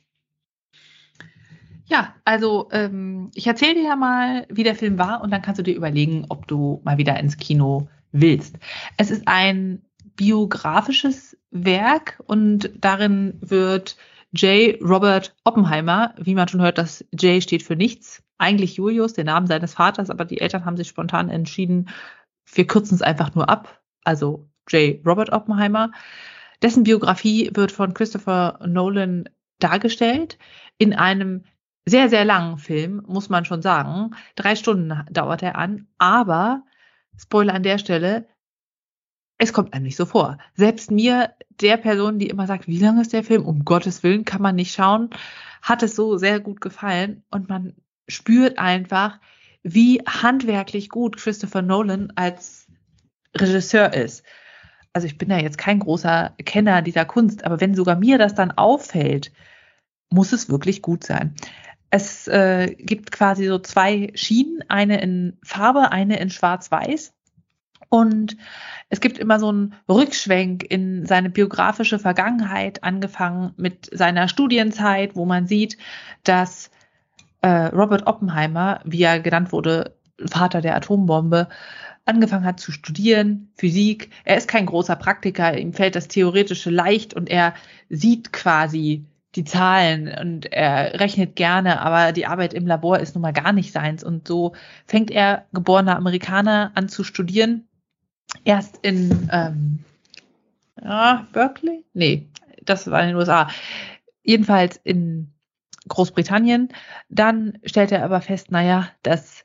[SPEAKER 2] Ja, also ähm, ich erzähle dir ja mal, wie der Film war und dann kannst du dir überlegen, ob du mal wieder ins Kino willst. Es ist ein biografisches Werk und darin wird J. Robert Oppenheimer, wie man schon hört, das J steht für nichts. Eigentlich Julius, der Name seines Vaters, aber die Eltern haben sich spontan entschieden, wir kürzen es einfach nur ab. Also J. Robert Oppenheimer. Dessen Biografie wird von Christopher Nolan dargestellt in einem sehr, sehr langen Film, muss man schon sagen. Drei Stunden dauert er an, aber Spoiler an der Stelle, es kommt einem nicht so vor. Selbst mir, der Person, die immer sagt, wie lang ist der Film? Um Gottes Willen kann man nicht schauen, hat es so sehr gut gefallen und man spürt einfach, wie handwerklich gut Christopher Nolan als Regisseur ist. Also ich bin ja jetzt kein großer Kenner dieser Kunst, aber wenn sogar mir das dann auffällt, muss es wirklich gut sein. Es äh, gibt quasi so zwei Schienen, eine in Farbe, eine in Schwarz-Weiß. Und es gibt immer so einen Rückschwenk in seine biografische Vergangenheit, angefangen mit seiner Studienzeit, wo man sieht, dass äh, Robert Oppenheimer, wie er genannt wurde, Vater der Atombombe, angefangen hat zu studieren, Physik. Er ist kein großer Praktiker, ihm fällt das Theoretische leicht und er sieht quasi die Zahlen und er rechnet gerne, aber die Arbeit im Labor ist nun mal gar nicht seins. Und so fängt er, geborener Amerikaner, an zu studieren. Erst in ähm, ja, Berkeley? Nee, das war in den USA. Jedenfalls in Großbritannien. Dann stellt er aber fest, naja, das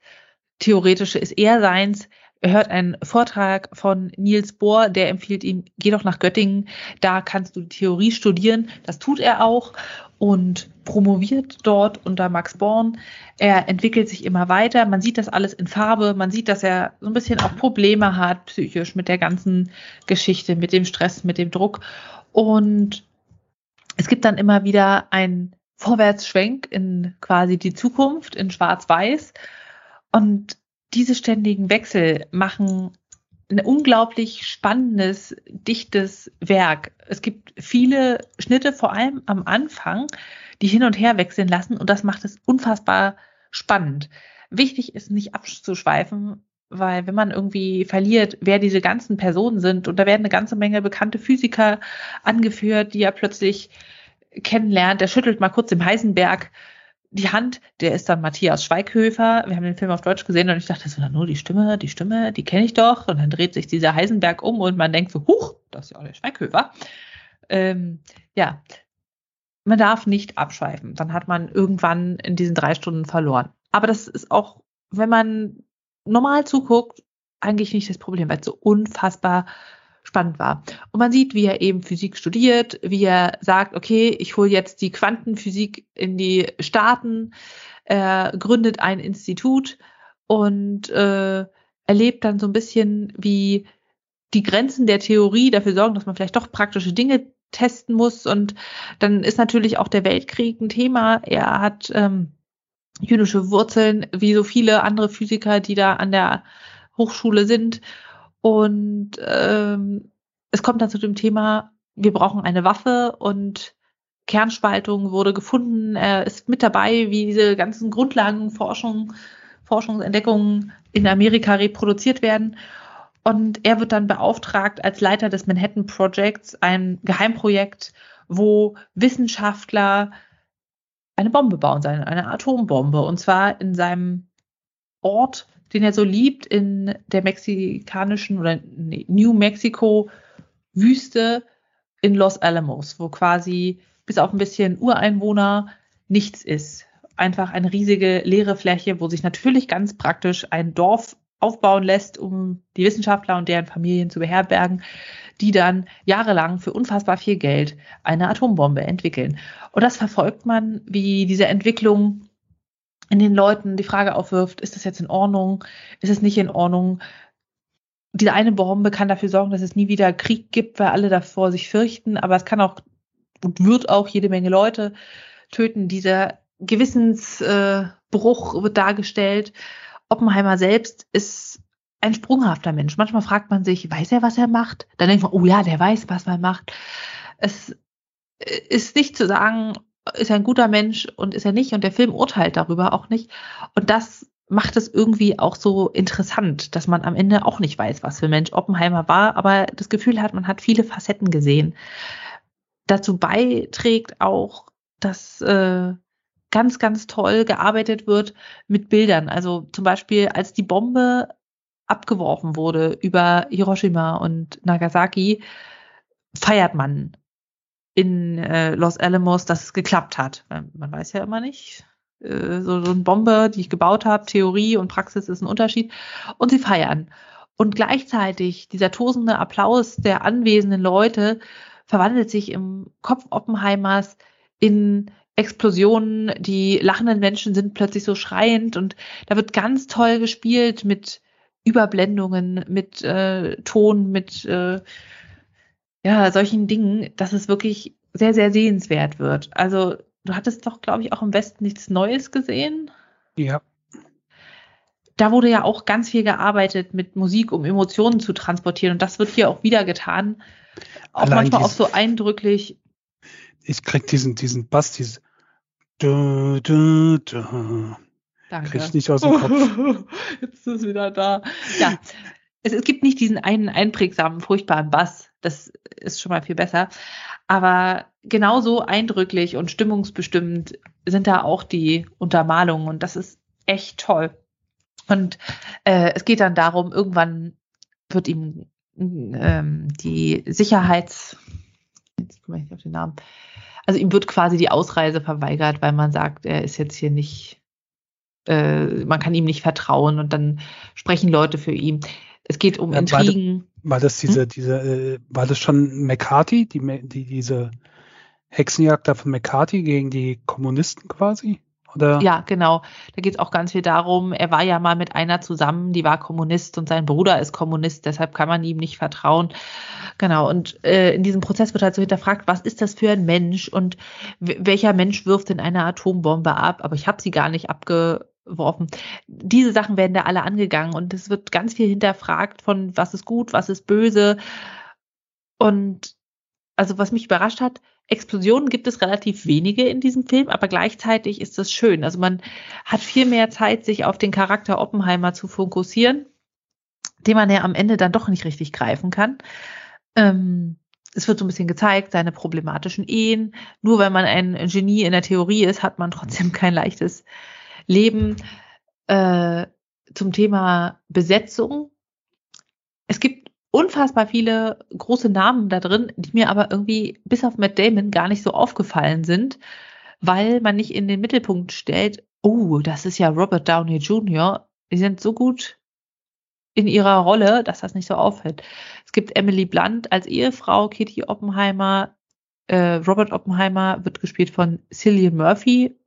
[SPEAKER 2] Theoretische ist eher seins. Er hört einen Vortrag von Niels Bohr, der empfiehlt ihm, geh doch nach Göttingen, da kannst du Theorie studieren. Das tut er auch und promoviert dort unter Max Born. Er entwickelt sich immer weiter. Man sieht das alles in Farbe. Man sieht, dass er so ein bisschen auch Probleme hat, psychisch mit der ganzen Geschichte, mit dem Stress, mit dem Druck. Und es gibt dann immer wieder ein Vorwärtsschwenk in quasi die Zukunft in Schwarz-Weiß. Und diese ständigen Wechsel machen ein unglaublich spannendes, dichtes Werk. Es gibt viele Schnitte, vor allem am Anfang, die hin und her wechseln lassen und das macht es unfassbar spannend. Wichtig ist nicht abzuschweifen, weil wenn man irgendwie verliert, wer diese ganzen Personen sind und da werden eine ganze Menge bekannte Physiker angeführt, die er plötzlich kennenlernt, der schüttelt mal kurz im Heisenberg die Hand, der ist dann Matthias Schweighöfer. Wir haben den Film auf Deutsch gesehen und ich dachte so, na nur die Stimme, die Stimme, die kenne ich doch. Und dann dreht sich dieser Heisenberg um und man denkt so, huch, das ist ja auch der Schweighöfer. Ähm, ja, man darf nicht abschweifen. Dann hat man irgendwann in diesen drei Stunden verloren. Aber das ist auch, wenn man normal zuguckt, eigentlich nicht das Problem, weil es so unfassbar spannend war. Und man sieht, wie er eben Physik studiert, wie er sagt, okay, ich hole jetzt die Quantenphysik in die Staaten, er gründet ein Institut und äh, erlebt dann so ein bisschen, wie die Grenzen der Theorie dafür sorgen, dass man vielleicht doch praktische Dinge testen muss. Und dann ist natürlich auch der Weltkrieg ein Thema. Er hat ähm, jüdische Wurzeln, wie so viele andere Physiker, die da an der Hochschule sind. Und ähm, es kommt dann zu dem Thema, wir brauchen eine Waffe und Kernspaltung wurde gefunden. Er ist mit dabei, wie diese ganzen Grundlagenforschung, Forschungsentdeckungen in Amerika reproduziert werden. Und er wird dann beauftragt als Leiter des Manhattan Projects, ein Geheimprojekt, wo Wissenschaftler eine Bombe bauen sollen, eine Atombombe. Und zwar in seinem Ort den er so liebt in der mexikanischen oder New Mexico Wüste in Los Alamos, wo quasi bis auf ein bisschen Ureinwohner nichts ist. Einfach eine riesige leere Fläche, wo sich natürlich ganz praktisch ein Dorf aufbauen lässt, um die Wissenschaftler und deren Familien zu beherbergen, die dann jahrelang für unfassbar viel Geld eine Atombombe entwickeln. Und das verfolgt man, wie diese Entwicklung in den Leuten die Frage aufwirft, ist das jetzt in Ordnung, ist es nicht in Ordnung? Diese eine Bombe kann dafür sorgen, dass es nie wieder Krieg gibt, weil alle davor sich fürchten, aber es kann auch und wird auch jede Menge Leute töten. Dieser Gewissensbruch äh, wird dargestellt. Oppenheimer selbst ist ein sprunghafter Mensch. Manchmal fragt man sich, weiß er, was er macht? Dann denkt man, oh ja, der weiß, was man macht. Es ist nicht zu sagen, ist er ein guter Mensch und ist er nicht und der Film urteilt darüber auch nicht. Und das macht es irgendwie auch so interessant, dass man am Ende auch nicht weiß, was für Mensch Oppenheimer war, aber das Gefühl hat, man hat viele Facetten gesehen. Dazu beiträgt auch, dass äh, ganz, ganz toll gearbeitet wird mit Bildern. Also zum Beispiel, als die Bombe abgeworfen wurde über Hiroshima und Nagasaki, feiert man in äh, Los Alamos, dass es geklappt hat. Man weiß ja immer nicht. Äh, so, so eine Bombe, die ich gebaut habe, Theorie und Praxis ist ein Unterschied. Und sie feiern. Und gleichzeitig dieser tosende Applaus der anwesenden Leute verwandelt sich im Kopf Oppenheimers in Explosionen, die lachenden Menschen sind plötzlich so schreiend und da wird ganz toll gespielt mit Überblendungen, mit äh, Ton, mit äh, ja, solchen Dingen, dass es wirklich sehr, sehr sehenswert wird. Also du hattest doch, glaube ich, auch im Westen nichts Neues gesehen.
[SPEAKER 1] Ja.
[SPEAKER 2] Da wurde ja auch ganz viel gearbeitet mit Musik, um Emotionen zu transportieren. Und das wird hier auch wieder getan. Auch
[SPEAKER 1] Allein
[SPEAKER 2] manchmal auch so eindrücklich.
[SPEAKER 1] Ich krieg diesen, diesen Bass, dieses du, du, du,
[SPEAKER 2] Danke.
[SPEAKER 1] krieg ich nicht aus dem Kopf.
[SPEAKER 2] Jetzt ist es wieder da. Ja, es, es gibt nicht diesen einen einprägsamen, furchtbaren Bass. Das ist schon mal viel besser. Aber genauso eindrücklich und stimmungsbestimmt sind da auch die Untermalungen und das ist echt toll. Und äh, es geht dann darum, irgendwann wird ihm ähm, die Sicherheits... Jetzt komme ich nicht auf den Namen. Also ihm wird quasi die Ausreise verweigert, weil man sagt, er ist jetzt hier nicht äh, man kann ihm nicht vertrauen und dann sprechen Leute für ihn. Es geht um
[SPEAKER 1] Ja,
[SPEAKER 2] Intrigen.
[SPEAKER 1] War das diese, diese, äh, war das schon McCarthy, die, die diese Hexenjagd da von McCarthy gegen die Kommunisten quasi? Oder?
[SPEAKER 2] Ja, genau. Da geht es auch ganz viel darum, er war ja mal mit einer zusammen, die war Kommunist und sein Bruder ist Kommunist, deshalb kann man ihm nicht vertrauen. Genau, und äh, in diesem Prozess wird halt so hinterfragt, was ist das für ein Mensch und welcher Mensch wirft denn eine Atombombe ab? Aber ich habe sie gar nicht abgeworfen. Diese Sachen werden da alle angegangen und es wird ganz viel hinterfragt von was ist gut, was ist böse. Und also was mich überrascht hat, Explosionen gibt es relativ wenige in diesem Film, aber gleichzeitig ist das schön. Also man hat viel mehr Zeit, sich auf den Charakter Oppenheimer zu fokussieren, den man ja am Ende dann doch nicht richtig greifen kann. Ähm, es wird so ein bisschen gezeigt, seine problematischen Ehen. Nur wenn man ein Genie in der Theorie ist, hat man trotzdem kein leichtes Leben. Äh, zum Thema Besetzung. Es gibt unfassbar viele große Namen da drin, die mir aber irgendwie bis auf Matt Damon gar nicht so aufgefallen sind, weil man nicht in den Mittelpunkt stellt, oh, das ist ja Robert Downey Jr. Die sind so gut in ihrer Rolle, dass das nicht so auffällt. Es gibt Emily Blunt als Ehefrau, Kitty Oppenheimer, äh, Robert Oppenheimer wird gespielt von Cillian Murphy.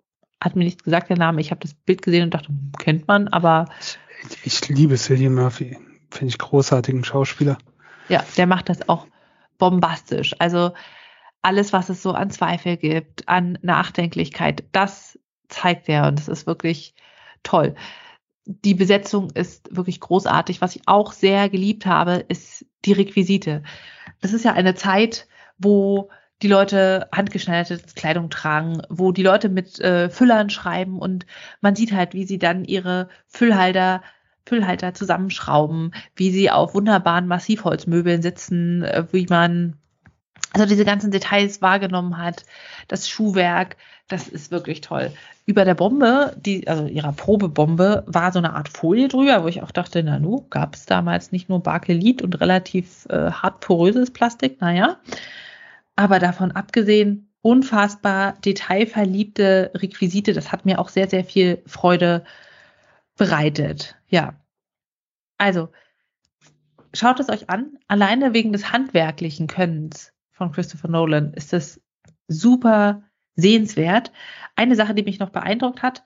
[SPEAKER 2] Hat mir nichts gesagt, der Name. Ich habe das Bild gesehen und dachte, hm, kennt man, aber
[SPEAKER 1] Ich, ich liebe Cillian Murphy. Finde ich großartigen Schauspieler.
[SPEAKER 2] Ja, der macht das auch bombastisch. Also alles, was es so an Zweifel gibt, an Nachdenklichkeit, das zeigt er und es ist wirklich toll. Die Besetzung ist wirklich großartig. Was ich auch sehr geliebt habe, ist die Requisite. Das ist ja eine Zeit, wo die Leute handgeschneiderte Kleidung tragen, wo die Leute mit äh, Füllern schreiben und man sieht halt, wie sie dann ihre Füllhalter Füllhalter zusammenschrauben, wie sie auf wunderbaren Massivholzmöbeln sitzen, äh, wie man also diese ganzen Details wahrgenommen hat, das Schuhwerk, das ist wirklich toll. Über der Bombe, die, also ihrer Probebombe, war so eine Art Folie drüber, wo ich auch dachte, na nu, gab es damals nicht nur Bakelit und relativ äh, hart poröses Plastik, naja. Aber davon abgesehen, unfassbar detailverliebte Requisite, das hat mir auch sehr, sehr viel Freude bereitet. Ja. Also, schaut es euch an. Alleine wegen des handwerklichen Könnens von Christopher Nolan ist es super sehenswert. Eine Sache, die mich noch beeindruckt hat,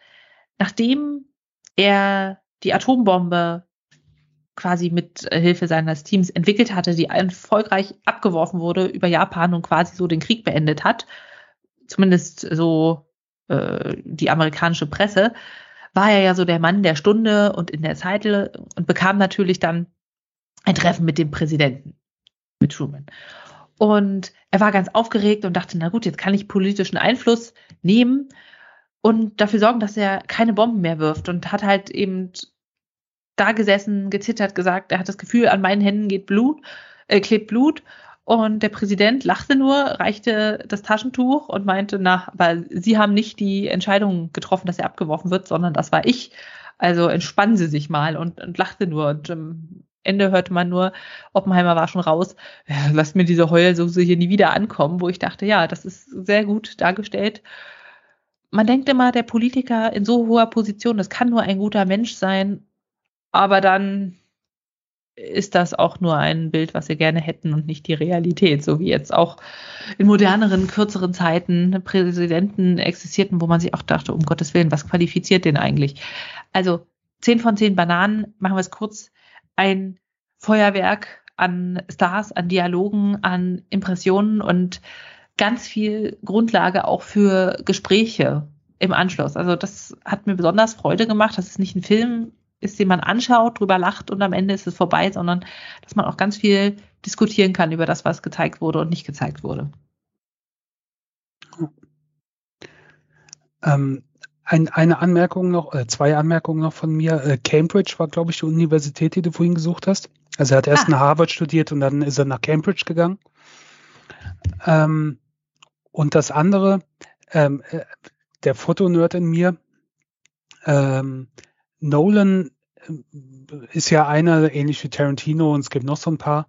[SPEAKER 2] nachdem er die Atombombe quasi mit Hilfe seines Teams entwickelt hatte, die erfolgreich abgeworfen wurde über Japan und quasi so den Krieg beendet hat, zumindest so äh, die amerikanische Presse, war er ja so der Mann der Stunde und in der Zeit und bekam natürlich dann ein Treffen mit dem Präsidenten, mit Truman. Und er war ganz aufgeregt und dachte, na gut, jetzt kann ich politischen Einfluss nehmen und dafür sorgen, dass er keine Bomben mehr wirft und hat halt eben da gesessen, gezittert, gesagt, er hat das Gefühl, an meinen Händen geht Blut, äh, klebt Blut. Und der Präsident lachte nur, reichte das Taschentuch und meinte, na, aber Sie haben nicht die Entscheidung getroffen, dass er abgeworfen wird, sondern das war ich. Also entspannen Sie sich mal und, und lachte nur. Und am Ende hörte man nur, Oppenheimer war schon raus, ja, lasst mir diese Heulsoße hier nie wieder ankommen, wo ich dachte, ja, das ist sehr gut dargestellt. Man denkt immer, der Politiker in so hoher Position, das kann nur ein guter Mensch sein, aber dann ist das auch nur ein Bild, was wir gerne hätten und nicht die Realität, so wie jetzt auch in moderneren, kürzeren Zeiten Präsidenten existierten, wo man sich auch dachte, um Gottes Willen, was qualifiziert den eigentlich? Also zehn von zehn Bananen, machen wir es kurz, ein Feuerwerk an Stars, an Dialogen, an Impressionen und ganz viel Grundlage auch für Gespräche im Anschluss. Also das hat mir besonders Freude gemacht. Das ist nicht ein Film ist, den man anschaut, drüber lacht und am Ende ist es vorbei, sondern dass man auch ganz viel diskutieren kann über das, was gezeigt wurde und nicht gezeigt wurde.
[SPEAKER 1] Ähm, ein, eine Anmerkung noch, äh, zwei Anmerkungen noch von mir. Äh, Cambridge war, glaube ich, die Universität, die du vorhin gesucht hast. Also er hat erst ah. in Harvard studiert und dann ist er nach Cambridge gegangen. Ähm, und das andere, ähm, äh, der Fotonerd in mir, ähm, Nolan äh, ist ja einer, ähnlich wie Tarantino, und es gibt noch so ein paar,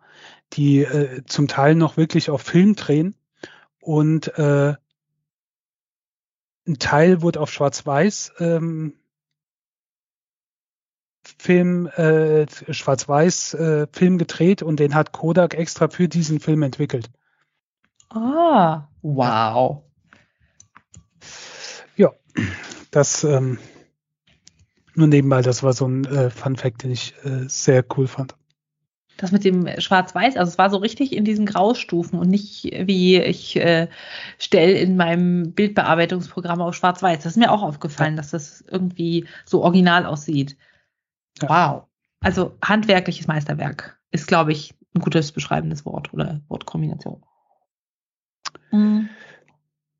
[SPEAKER 1] die äh, zum Teil noch wirklich auf Film drehen. Und äh, ein Teil wurde auf Schwarz-Weiß ähm, Film, äh, Schwarz-Weiß äh, Film gedreht und den hat Kodak extra für diesen Film entwickelt.
[SPEAKER 2] Ah, wow.
[SPEAKER 1] Ja, das ähm, nur nebenbei, das war so ein äh, Fun Fact, den ich äh, sehr cool fand.
[SPEAKER 2] Das mit dem Schwarz-Weiß, also es war so richtig in diesen Graustufen und nicht wie ich äh, stelle in meinem Bildbearbeitungsprogramm auf Schwarz-Weiß. Das ist mir auch aufgefallen, ja. dass das irgendwie so original aussieht. Ja. Wow. Also handwerkliches Meisterwerk ist, glaube ich, ein gutes beschreibendes Wort oder Wortkombination. Mhm.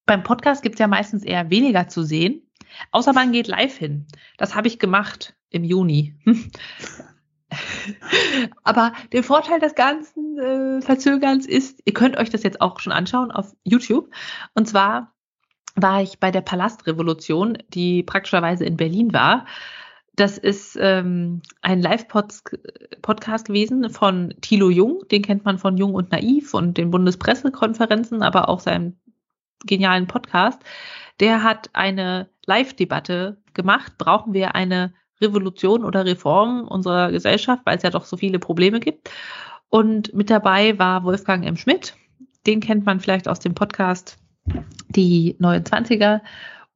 [SPEAKER 2] Beim Podcast gibt es ja meistens eher weniger zu sehen. Außer man geht live hin. Das habe ich gemacht im Juni. Aber der Vorteil des ganzen äh, Verzögerns ist, ihr könnt euch das jetzt auch schon anschauen auf YouTube. Und zwar war ich bei der Palastrevolution, die praktischerweise in Berlin war. Das ist ähm, ein Live-Podcast gewesen von Thilo Jung. Den kennt man von Jung und Naiv und den Bundespressekonferenzen, aber auch seinem genialen Podcast. Der hat eine Live-Debatte gemacht. Brauchen wir eine Revolution oder Reform unserer Gesellschaft, weil es ja doch so viele Probleme gibt. Und mit dabei war Wolfgang M. Schmidt. Den kennt man vielleicht aus dem Podcast Die 29er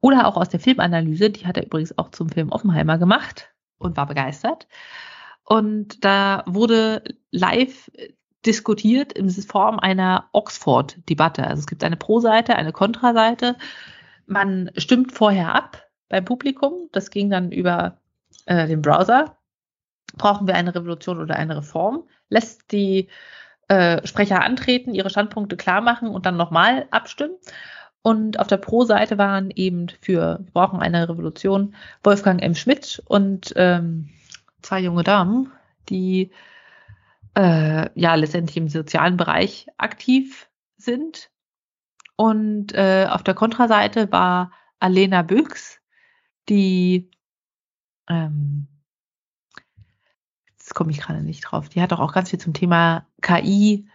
[SPEAKER 2] oder auch aus der Filmanalyse. Die hat er übrigens auch zum Film Oppenheimer gemacht und war begeistert. Und da wurde live diskutiert in Form einer Oxford-Debatte. Also es gibt eine Pro-Seite, eine Kontra-Seite. Man stimmt vorher ab beim Publikum. Das ging dann über äh, den Browser. Brauchen wir eine Revolution oder eine Reform? Lässt die äh, Sprecher antreten, ihre Standpunkte klar machen und dann nochmal abstimmen. Und auf der Pro-Seite waren eben für wir brauchen eine Revolution Wolfgang M. Schmidt und ähm, zwei junge Damen, die äh, ja letztendlich im sozialen Bereich aktiv sind. Und äh, auf der Kontraseite war Alena Büchs, die ähm, jetzt komme ich gerade nicht drauf, die hat doch auch ganz viel zum Thema KI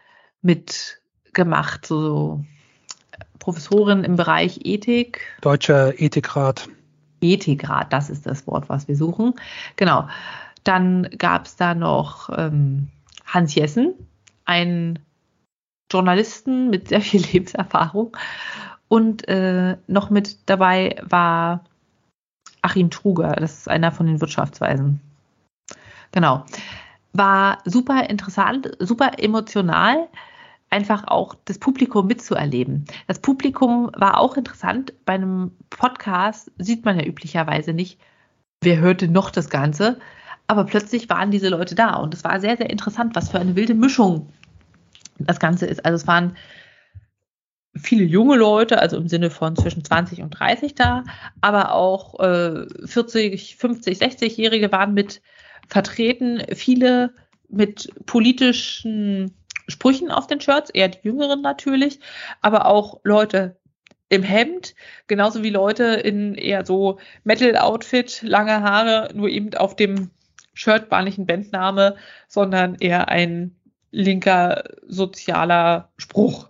[SPEAKER 2] mitgemacht, so Professorin im Bereich Ethik.
[SPEAKER 1] Deutscher Ethikrat.
[SPEAKER 2] Ethikrat, das ist das Wort, was wir suchen. Genau. Dann gab es da noch ähm, Hans Jessen, ein Journalisten mit sehr viel Lebenserfahrung. Und äh, noch mit dabei war Achim Truger, das ist einer von den Wirtschaftsweisen. Genau. War super interessant, super emotional, einfach auch das Publikum mitzuerleben. Das Publikum war auch interessant. Bei einem Podcast sieht man ja üblicherweise nicht, wer hörte noch das Ganze. Aber plötzlich waren diese Leute da und es war sehr, sehr interessant, was für eine wilde Mischung das Ganze ist. Also es waren viele junge Leute, also im Sinne von zwischen 20 und 30 da, aber auch äh, 40, 50, 60-Jährige waren mit vertreten, viele mit politischen Sprüchen auf den Shirts, eher die Jüngeren natürlich, aber auch Leute im Hemd, genauso wie Leute in eher so Metal-Outfit, lange Haare, nur eben auf dem Shirt war nicht ein Bandname, sondern eher ein linker sozialer Spruch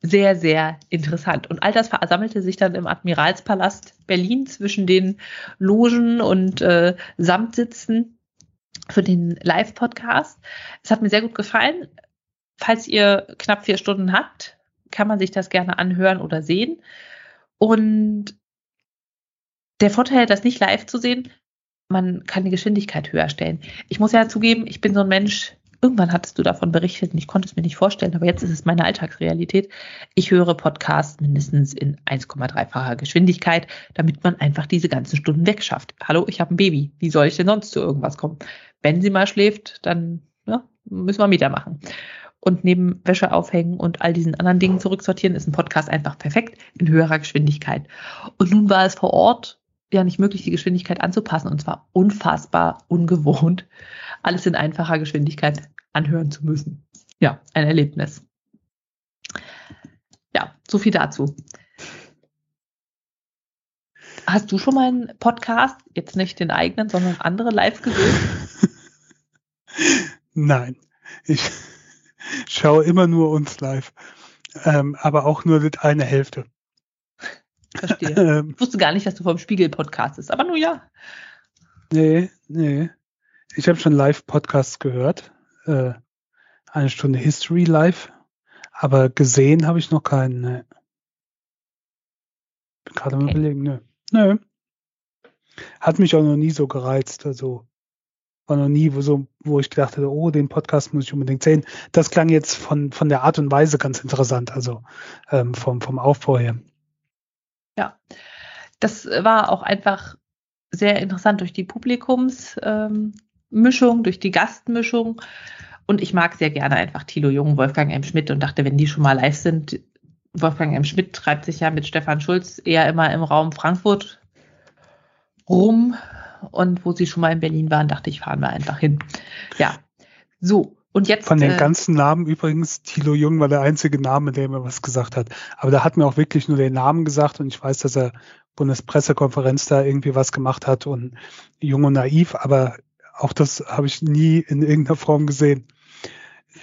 [SPEAKER 2] sehr, sehr interessant. Und all das versammelte sich dann im Admiralspalast Berlin zwischen den Logen und äh, Samtsitzen. für den Live-Podcast. Es hat mir sehr gut gefallen. Falls ihr knapp vier Stunden habt, kann man sich das gerne anhören oder sehen. Und der Vorteil, das nicht live zu sehen, man kann die Geschwindigkeit höher stellen. Ich muss ja zugeben, ich bin so ein Mensch, irgendwann hattest du davon berichtet und ich konnte es mir nicht vorstellen, aber jetzt ist es meine Alltagsrealität. Ich höre Podcasts mindestens in 1,3-facher Geschwindigkeit, damit man einfach diese ganzen Stunden wegschafft. Hallo, ich habe ein Baby. Wie soll ich denn sonst zu irgendwas kommen? Wenn sie mal schläft, dann ja, müssen wir Meter machen. Und neben Wäsche aufhängen und all diesen anderen Dingen zurücksortieren, ist ein Podcast einfach perfekt in höherer Geschwindigkeit. Und nun war es vor Ort ja nicht möglich, die Geschwindigkeit anzupassen. Und zwar unfassbar ungewohnt, alles in einfacher Geschwindigkeit anhören zu müssen. Ja, ein Erlebnis. Ja, so viel dazu. Hast du schon mal einen Podcast, jetzt nicht den eigenen, sondern andere live gesehen?
[SPEAKER 1] Nein, ich schaue immer nur uns live, ähm, aber auch nur eine Hälfte.
[SPEAKER 2] Verstehe. Ähm. ich wusste gar nicht, dass du vom Spiegel-Podcast bist, aber nur ja.
[SPEAKER 1] Nee, nee. Ich habe schon Live-Podcasts gehört. Äh, eine Stunde History live. Aber gesehen habe ich noch keinen. Nee. Bin gerade okay. mal überlegen. Nö. Nö. Hat mich auch noch nie so gereizt. Also war noch nie, wo, so, wo ich gedacht hätte, oh, den Podcast muss ich unbedingt sehen. Das klang jetzt von, von der Art und Weise ganz interessant, also ähm, vom, vom Aufbau her.
[SPEAKER 2] Ja, das war auch einfach sehr interessant durch die Publikumsmischung, ähm, durch die Gastmischung. Und ich mag sehr gerne einfach Thilo Jung, Wolfgang M. Schmidt und dachte, wenn die schon mal live sind, Wolfgang M. Schmidt treibt sich ja mit Stefan Schulz eher immer im Raum Frankfurt rum. Und wo sie schon mal in Berlin waren, dachte ich, fahren wir einfach hin. Ja, so. Und jetzt,
[SPEAKER 1] Von den äh, ganzen Namen übrigens, Thilo Jung war der einzige Name, der mir was gesagt hat. Aber da hat mir auch wirklich nur den Namen gesagt und ich weiß, dass er Bundespressekonferenz da irgendwie was gemacht hat und Jung und Naiv, aber auch das habe ich nie in irgendeiner Form gesehen.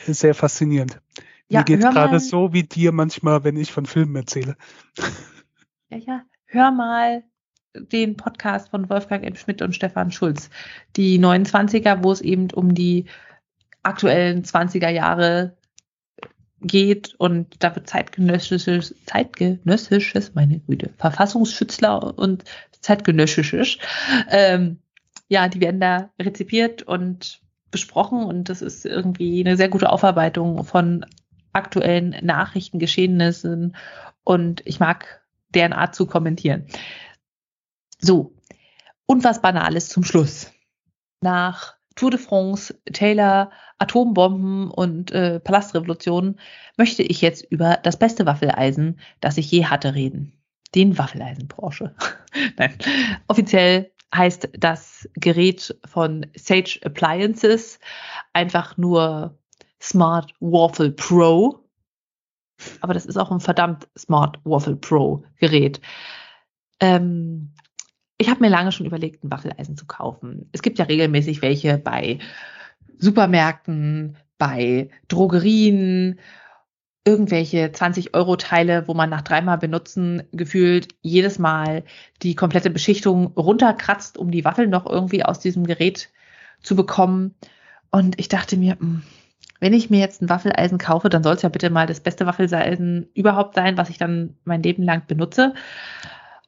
[SPEAKER 1] Sehr faszinierend. Ja, mir geht gerade so wie dir manchmal, wenn ich von Filmen erzähle.
[SPEAKER 2] Ja, ja, hör mal den Podcast von Wolfgang M. Schmidt und Stefan Schulz, die 29er, wo es eben um die aktuellen 20er Jahre geht und da wird zeitgenössisches, zeitgenössisches, meine Güte, Verfassungsschützler und zeitgenössisches, ähm, ja, die werden da rezipiert und besprochen und das ist irgendwie eine sehr gute Aufarbeitung von aktuellen Nachrichten, Geschehnissen und ich mag deren Art zu kommentieren. So, und was Banales zum Schluss. Nach Tour de France, Taylor, Atombomben und äh, Palastrevolution möchte ich jetzt über das beste Waffeleisen, das ich je hatte, reden. Den Waffeleisen Porsche. Nein. Offiziell heißt das Gerät von Sage Appliances einfach nur Smart Waffle Pro. Aber das ist auch ein verdammt Smart Waffle Pro Gerät. Ähm, ich habe mir lange schon überlegt, ein Waffeleisen zu kaufen. Es gibt ja regelmäßig welche bei Supermärkten, bei Drogerien, irgendwelche 20-Euro-Teile, wo man nach dreimal benutzen gefühlt jedes Mal die komplette Beschichtung runterkratzt, um die Waffeln noch irgendwie aus diesem Gerät zu bekommen. Und ich dachte mir, hm, wenn ich mir jetzt ein Waffeleisen kaufe, dann soll es ja bitte mal das beste Waffeleisen überhaupt sein, was ich dann mein Leben lang benutze.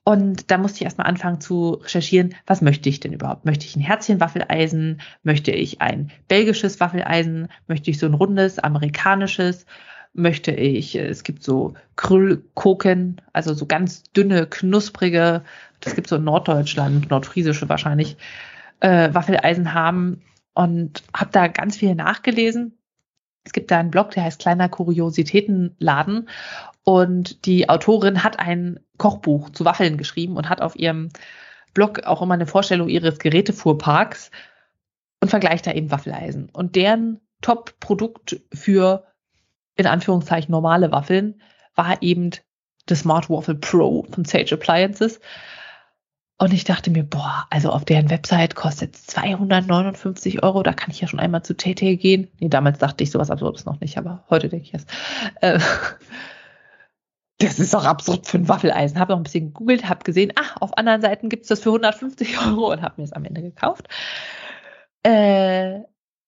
[SPEAKER 2] Und da musste ich erstmal anfangen zu recherchieren, was möchte ich denn überhaupt? Möchte ich ein Herzchen-Waffeleisen? Möchte ich ein belgisches Waffeleisen? Möchte ich so ein rundes amerikanisches? Möchte ich, es gibt so Krüllkoken, also so ganz dünne, knusprige, das gibt so in Norddeutschland, nordfriesische wahrscheinlich, äh, Waffeleisen haben und habe da ganz viel nachgelesen. Es gibt da einen Blog, der heißt Kleiner Kuriositätenladen und die Autorin hat ein Kochbuch zu Waffeln geschrieben und hat auf ihrem Blog auch immer eine Vorstellung ihres Gerätefuhrparks und vergleicht da eben Waffeleisen. Und deren Top-Produkt für in Anführungszeichen normale Waffeln war eben das Smart Waffle Pro von Sage Appliances. Und ich dachte mir, boah, also auf deren Website kostet es 259 Euro, da kann ich ja schon einmal zu TT gehen. Nee, damals dachte ich sowas Absurdes noch nicht, aber heute denke ich es. Äh, das ist doch absurd für ein Waffeleisen. Habe noch ein bisschen gegoogelt, habe gesehen, ach, auf anderen Seiten gibt es das für 150 Euro und habe mir es am Ende gekauft. Äh,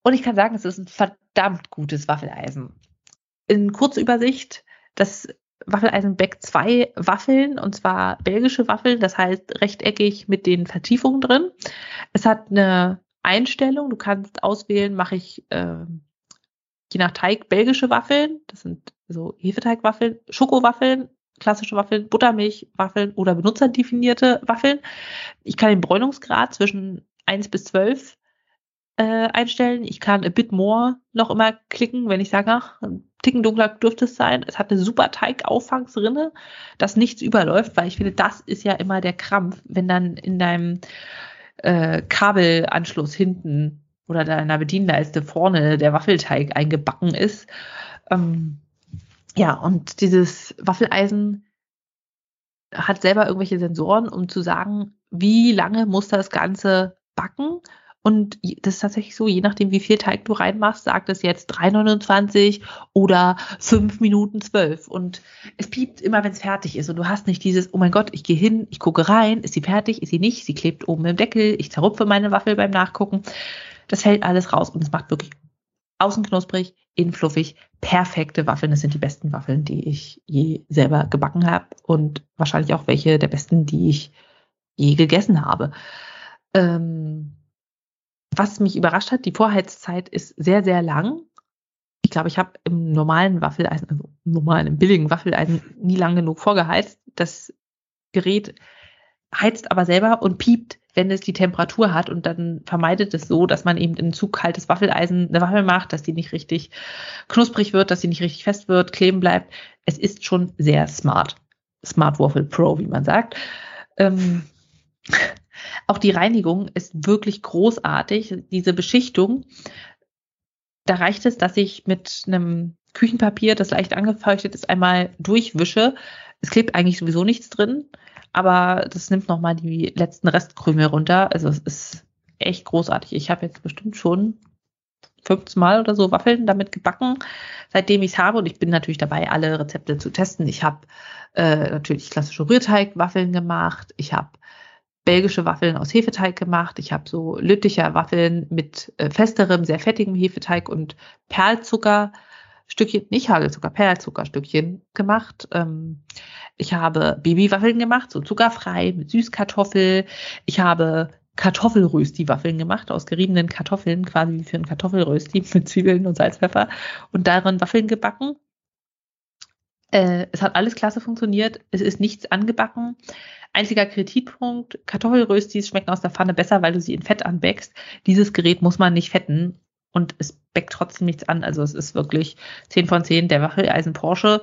[SPEAKER 2] und ich kann sagen, es ist ein verdammt gutes Waffeleisen. In Kurzübersicht, das Waffeleisen Back zwei Waffeln, und zwar belgische Waffeln, das heißt rechteckig mit den Vertiefungen drin. Es hat eine Einstellung, du kannst auswählen, mache ich äh, je nach Teig belgische Waffeln, das sind so Hefeteigwaffeln, Schokowaffeln, klassische Waffeln, Buttermilchwaffeln oder benutzerdefinierte Waffeln. Ich kann den Bräunungsgrad zwischen 1 bis 12 äh, einstellen. Ich kann a bit more noch immer klicken, wenn ich sage, ach, ein Ticken dunkler dürfte es sein. Es hat eine super Teigauffangsrinne, dass nichts überläuft, weil ich finde, das ist ja immer der Krampf, wenn dann in deinem äh, Kabelanschluss hinten oder deiner Bedienleiste vorne der Waffelteig eingebacken ist. Ähm, ja, und dieses Waffeleisen hat selber irgendwelche Sensoren, um zu sagen, wie lange muss das Ganze backen. Und das ist tatsächlich so, je nachdem, wie viel Teig du reinmachst, sagt es jetzt 3,29 oder 5 Minuten 12. Und es piept immer, wenn es fertig ist. Und du hast nicht dieses, oh mein Gott, ich gehe hin, ich gucke rein, ist sie fertig, ist sie nicht, sie klebt oben im Deckel, ich zerrupfe meine Waffel beim Nachgucken. Das fällt alles raus und es macht wirklich außen knusprig, innen fluffig, perfekte Waffeln. Das sind die besten Waffeln, die ich je selber gebacken habe und wahrscheinlich auch welche der besten, die ich je gegessen habe. Ähm, was mich überrascht hat, die Vorheizzeit ist sehr, sehr lang. Ich glaube, ich habe im normalen Waffeleisen, also im normalen, im billigen Waffeleisen nie lang genug vorgeheizt. Das Gerät heizt aber selber und piept, wenn es die Temperatur hat und dann vermeidet es so, dass man eben in zu kaltes Waffeleisen eine Waffel macht, dass die nicht richtig knusprig wird, dass sie nicht richtig fest wird, kleben bleibt. Es ist schon sehr smart. Smart Waffle Pro, wie man sagt. Ähm, auch die Reinigung ist wirklich großartig. Diese Beschichtung, da reicht es, dass ich mit einem Küchenpapier, das leicht angefeuchtet ist, einmal durchwische. Es klebt eigentlich sowieso nichts drin aber das nimmt nochmal die letzten Restkrümel runter. Also es ist echt großartig. Ich habe jetzt bestimmt schon 15 Mal oder so Waffeln damit gebacken, seitdem ich es habe. Und ich bin natürlich dabei, alle Rezepte zu testen. Ich habe äh, natürlich klassische Rührteigwaffeln gemacht. Ich habe belgische Waffeln aus Hefeteig gemacht. Ich habe so Lütticher Waffeln mit äh, festerem, sehr fettigem Hefeteig und Perlzucker Stückchen, nicht Hagelzucker, Perlzuckerstückchen gemacht. Ähm, ich habe Babywaffeln gemacht, so zuckerfrei mit Süßkartoffel. Ich habe Kartoffelrösti-Waffeln gemacht aus geriebenen Kartoffeln, quasi wie für ein Kartoffelrösti mit Zwiebeln und Salzpfeffer und darin Waffeln gebacken. Äh, es hat alles klasse funktioniert. Es ist nichts angebacken. Einziger Kritikpunkt, Kartoffelröstis schmecken aus der Pfanne besser, weil du sie in Fett anbäckst. Dieses Gerät muss man nicht fetten und es backt trotzdem nichts an. Also es ist wirklich 10 von 10 der Waffeleisen Porsche.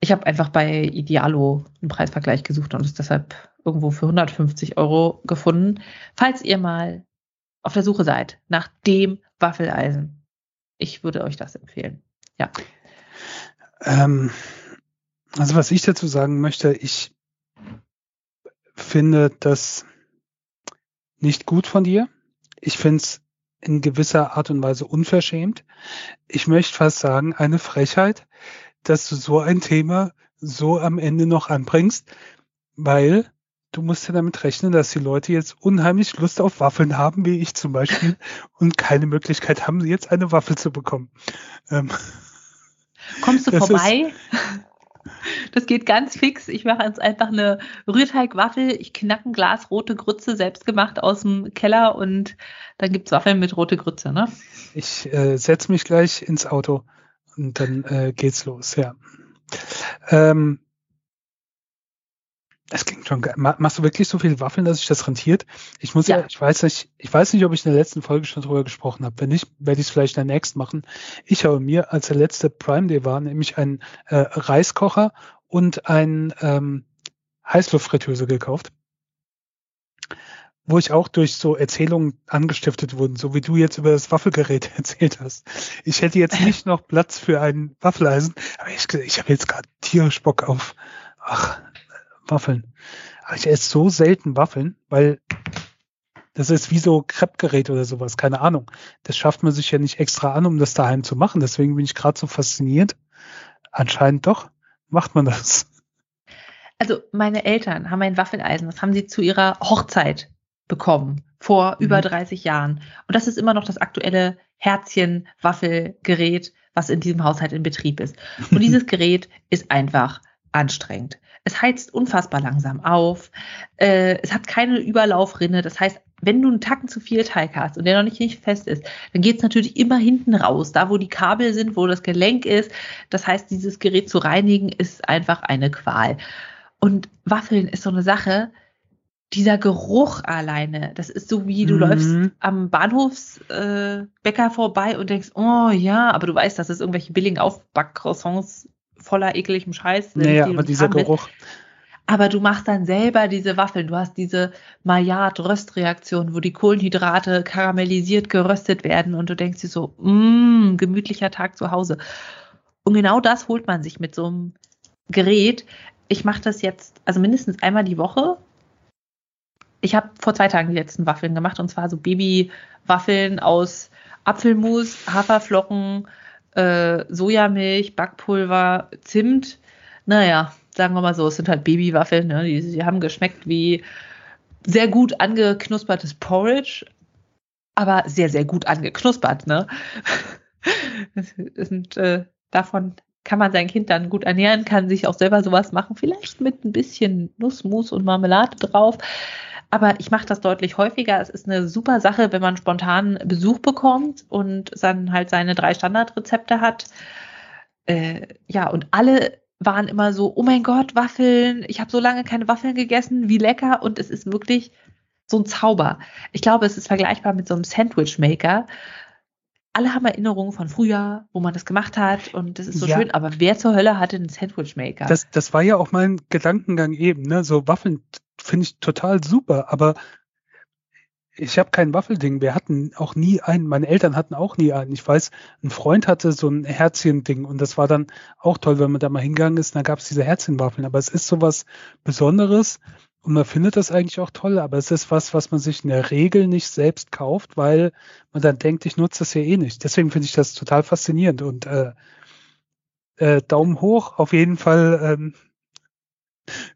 [SPEAKER 2] Ich habe einfach bei Idealo einen Preisvergleich gesucht und es deshalb irgendwo für 150 Euro gefunden. Falls ihr mal auf der Suche seid nach dem Waffeleisen, ich würde euch das empfehlen. Ja.
[SPEAKER 1] Ähm, also was ich dazu sagen möchte, ich finde das nicht gut von dir. Ich finde es in gewisser Art und Weise unverschämt. Ich möchte fast sagen, eine Frechheit, dass du so ein Thema so am Ende noch anbringst, weil du musst ja damit rechnen, dass die Leute jetzt unheimlich Lust auf Waffeln haben, wie ich zum Beispiel, und keine Möglichkeit haben, jetzt eine Waffel zu bekommen. Ähm,
[SPEAKER 2] Kommst du vorbei? Das geht ganz fix. Ich mache jetzt einfach eine Rührteigwaffel. Ich knacke ein Glas rote Grütze, selbst gemacht aus dem Keller und dann gibt's Waffeln mit rote Grütze, ne?
[SPEAKER 1] Ich äh, setze mich gleich ins Auto und dann äh, geht's los, ja. Ähm, das klingt schon geil. Machst du wirklich so viele Waffeln, dass sich das rentiert? Ich muss ja. ja, ich weiß nicht, ich weiß nicht, ob ich in der letzten Folge schon drüber gesprochen habe. Wenn nicht, werde ich es vielleicht in der nächsten machen. Ich habe mir, als der letzte Prime Day war, nämlich einen äh, Reiskocher und ein ähm, Heißluftfritteuse gekauft. Wo ich auch durch so Erzählungen angestiftet wurden, so wie du jetzt über das Waffelgerät erzählt hast. Ich hätte jetzt nicht noch Platz für ein Waffeleisen, aber ich, ich habe jetzt gerade tierisch Bock auf, ach, Waffeln. Aber ich esse so selten Waffeln, weil das ist wie so Kreppgerät oder sowas, keine Ahnung. Das schafft man sich ja nicht extra an, um das daheim zu machen. Deswegen bin ich gerade so fasziniert. Anscheinend doch macht man das.
[SPEAKER 2] Also meine Eltern haben ein Waffeleisen, das haben sie zu ihrer Hochzeit bekommen vor mhm. über 30 Jahren. Und das ist immer noch das aktuelle Herzchen-Waffelgerät, was in diesem Haushalt in Betrieb ist. Und dieses Gerät ist einfach anstrengend. Es heizt unfassbar langsam auf. Äh, es hat keine Überlaufrinne. Das heißt, wenn du einen Tacken zu viel Teig hast und der noch nicht, nicht fest ist, dann geht es natürlich immer hinten raus, da wo die Kabel sind, wo das Gelenk ist. Das heißt, dieses Gerät zu reinigen ist einfach eine Qual. Und Waffeln ist so eine Sache, dieser Geruch alleine, das ist so wie du mhm. läufst am Bahnhofsbäcker äh, vorbei und denkst, oh ja, aber du weißt, dass es irgendwelche billigen Aufbackcroissants voller ekeligem Scheiß
[SPEAKER 1] sind. Naja, aber dieser Geruch.
[SPEAKER 2] Aber du machst dann selber diese Waffeln. Du hast diese Maillard-Röstreaktion, wo die Kohlenhydrate karamellisiert geröstet werden und du denkst dir so, mmm, gemütlicher Tag zu Hause. Und genau das holt man sich mit so einem Gerät. Ich mache das jetzt, also mindestens einmal die Woche. Ich habe vor zwei Tagen die letzten Waffeln gemacht und zwar so Babywaffeln aus Apfelmus, Haferflocken, äh, Sojamilch, Backpulver, Zimt. Naja, sagen wir mal so, es sind halt Babywaffeln, ne? die, die haben geschmeckt wie sehr gut angeknuspertes Porridge, aber sehr, sehr gut angeknuspert. Ne? Und äh, davon kann man sein Kind dann gut ernähren, kann sich auch selber sowas machen, vielleicht mit ein bisschen Nussmus und Marmelade drauf. Aber ich mache das deutlich häufiger. Es ist eine super Sache, wenn man spontan Besuch bekommt und dann halt seine drei Standardrezepte hat. Äh, ja, und alle waren immer so, oh mein Gott, Waffeln, ich habe so lange keine Waffeln gegessen, wie lecker. Und es ist wirklich so ein Zauber. Ich glaube, es ist vergleichbar mit so einem Sandwich-Maker. Alle haben Erinnerungen von früher, wo man das gemacht hat und das ist so ja. schön, aber wer zur Hölle hatte einen Sandwich-Maker?
[SPEAKER 1] Das, das war ja auch mein Gedankengang eben, ne? So Waffeln finde ich total super, aber ich habe kein Waffelding. Wir hatten auch nie einen, meine Eltern hatten auch nie einen. Ich weiß, ein Freund hatte so ein Herzchen-Ding und das war dann auch toll, wenn man da mal hingegangen ist, da gab es diese Herzchenwaffeln. Aber es ist sowas Besonderes und man findet das eigentlich auch toll, aber es ist was, was man sich in der Regel nicht selbst kauft, weil man dann denkt, ich nutze das ja eh nicht. Deswegen finde ich das total faszinierend und äh, äh, Daumen hoch, auf jeden Fall ähm,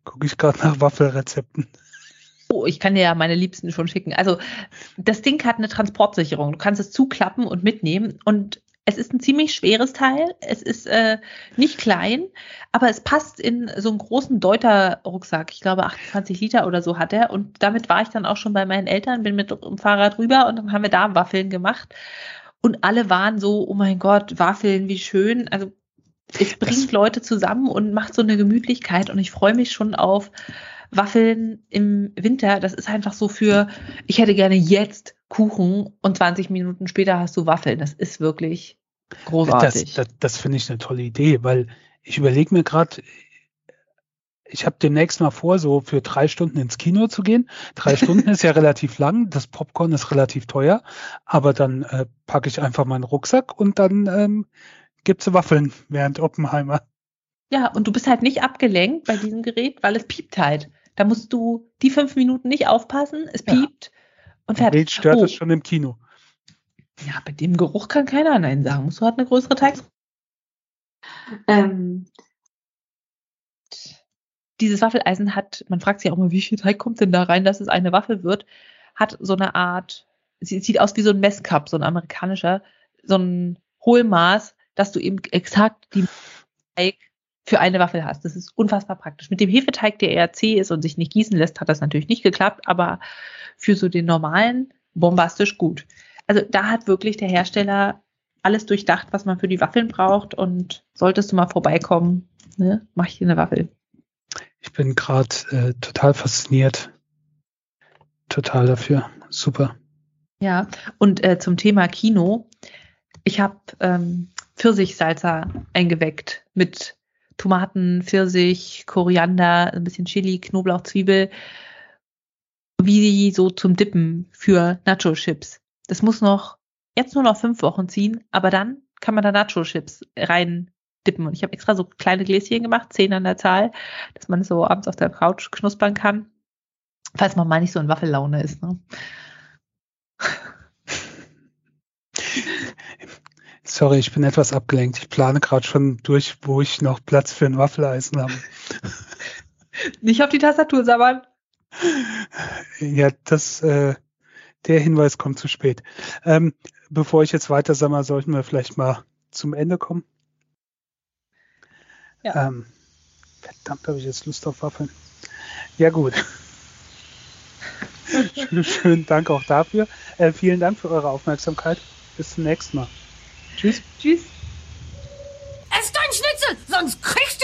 [SPEAKER 1] gucke ich gerade nach Waffelrezepten.
[SPEAKER 2] Oh, ich kann dir ja meine Liebsten schon schicken. Also das Ding hat eine Transportsicherung. Du kannst es zuklappen und mitnehmen. Und es ist ein ziemlich schweres Teil. Es ist äh, nicht klein, aber es passt in so einen großen Deuter-Rucksack. Ich glaube, 28 Liter oder so hat er. Und damit war ich dann auch schon bei meinen Eltern, bin mit dem Fahrrad rüber und dann haben wir da Waffeln gemacht. Und alle waren so, oh mein Gott, Waffeln, wie schön. Also es bringt das Leute zusammen und macht so eine Gemütlichkeit. Und ich freue mich schon auf Waffeln im Winter, das ist einfach so für, ich hätte gerne jetzt Kuchen und 20 Minuten später hast du Waffeln. Das ist wirklich großartig.
[SPEAKER 1] Das, das, das finde ich eine tolle Idee, weil ich überlege mir gerade, ich habe demnächst mal vor, so für drei Stunden ins Kino zu gehen. Drei Stunden ist ja relativ lang, das Popcorn ist relativ teuer, aber dann äh, packe ich einfach meinen Rucksack und dann ähm, gibt's Waffeln während Oppenheimer.
[SPEAKER 2] Ja, und du bist halt nicht abgelenkt bei diesem Gerät, weil es piept halt. Da musst du die fünf Minuten nicht aufpassen, es piept ja. und fertig.
[SPEAKER 1] Bild stört oh. es schon im Kino.
[SPEAKER 2] Ja, bei dem Geruch kann keiner Nein sagen. Musst du halt eine größere Teig. Ähm, dieses Waffeleisen hat, man fragt sich auch mal, wie viel Teig kommt denn da rein, dass es eine Waffel wird, hat so eine Art, sie sieht aus wie so ein Messcup, so ein amerikanischer, so ein Hohlmaß, dass du eben exakt die Teig für eine Waffel hast. Das ist unfassbar praktisch. Mit dem Hefeteig, der eher zäh ist und sich nicht gießen lässt, hat das natürlich nicht geklappt, aber für so den normalen bombastisch gut. Also da hat wirklich der Hersteller alles durchdacht, was man für die Waffeln braucht und solltest du mal vorbeikommen, ne, mach ich dir eine Waffel.
[SPEAKER 1] Ich bin gerade äh, total fasziniert. Total dafür. Super.
[SPEAKER 2] Ja, und äh, zum Thema Kino. Ich habe ähm, Pfirsichsalsa eingeweckt mit Tomaten, Pfirsich, Koriander, ein bisschen Chili, Knoblauch, Zwiebel, wie so zum Dippen für Nacho-Chips. Das muss noch jetzt nur noch fünf Wochen ziehen, aber dann kann man da Nacho-Chips rein dippen. Und ich habe extra so kleine Gläschen gemacht, zehn an der Zahl, dass man so abends auf der Couch knuspern kann, falls man mal nicht so in Waffellaune ist. Ne?
[SPEAKER 1] Sorry, ich bin etwas abgelenkt. Ich plane gerade schon durch, wo ich noch Platz für ein Waffeleisen habe.
[SPEAKER 2] Nicht auf die Tastatur sabbern.
[SPEAKER 1] Ja, das, äh, der Hinweis kommt zu spät. Ähm, bevor ich jetzt weiter sage, sollten wir vielleicht mal zum Ende kommen. Ja. Ähm, verdammt, habe ich jetzt Lust auf Waffeln. Ja gut. schön, schönen Dank auch dafür. Äh, vielen Dank für eure Aufmerksamkeit. Bis zum nächsten Mal. Tschüss.
[SPEAKER 2] Tschüss.
[SPEAKER 3] Esst dein Schnitzel, sonst kriegst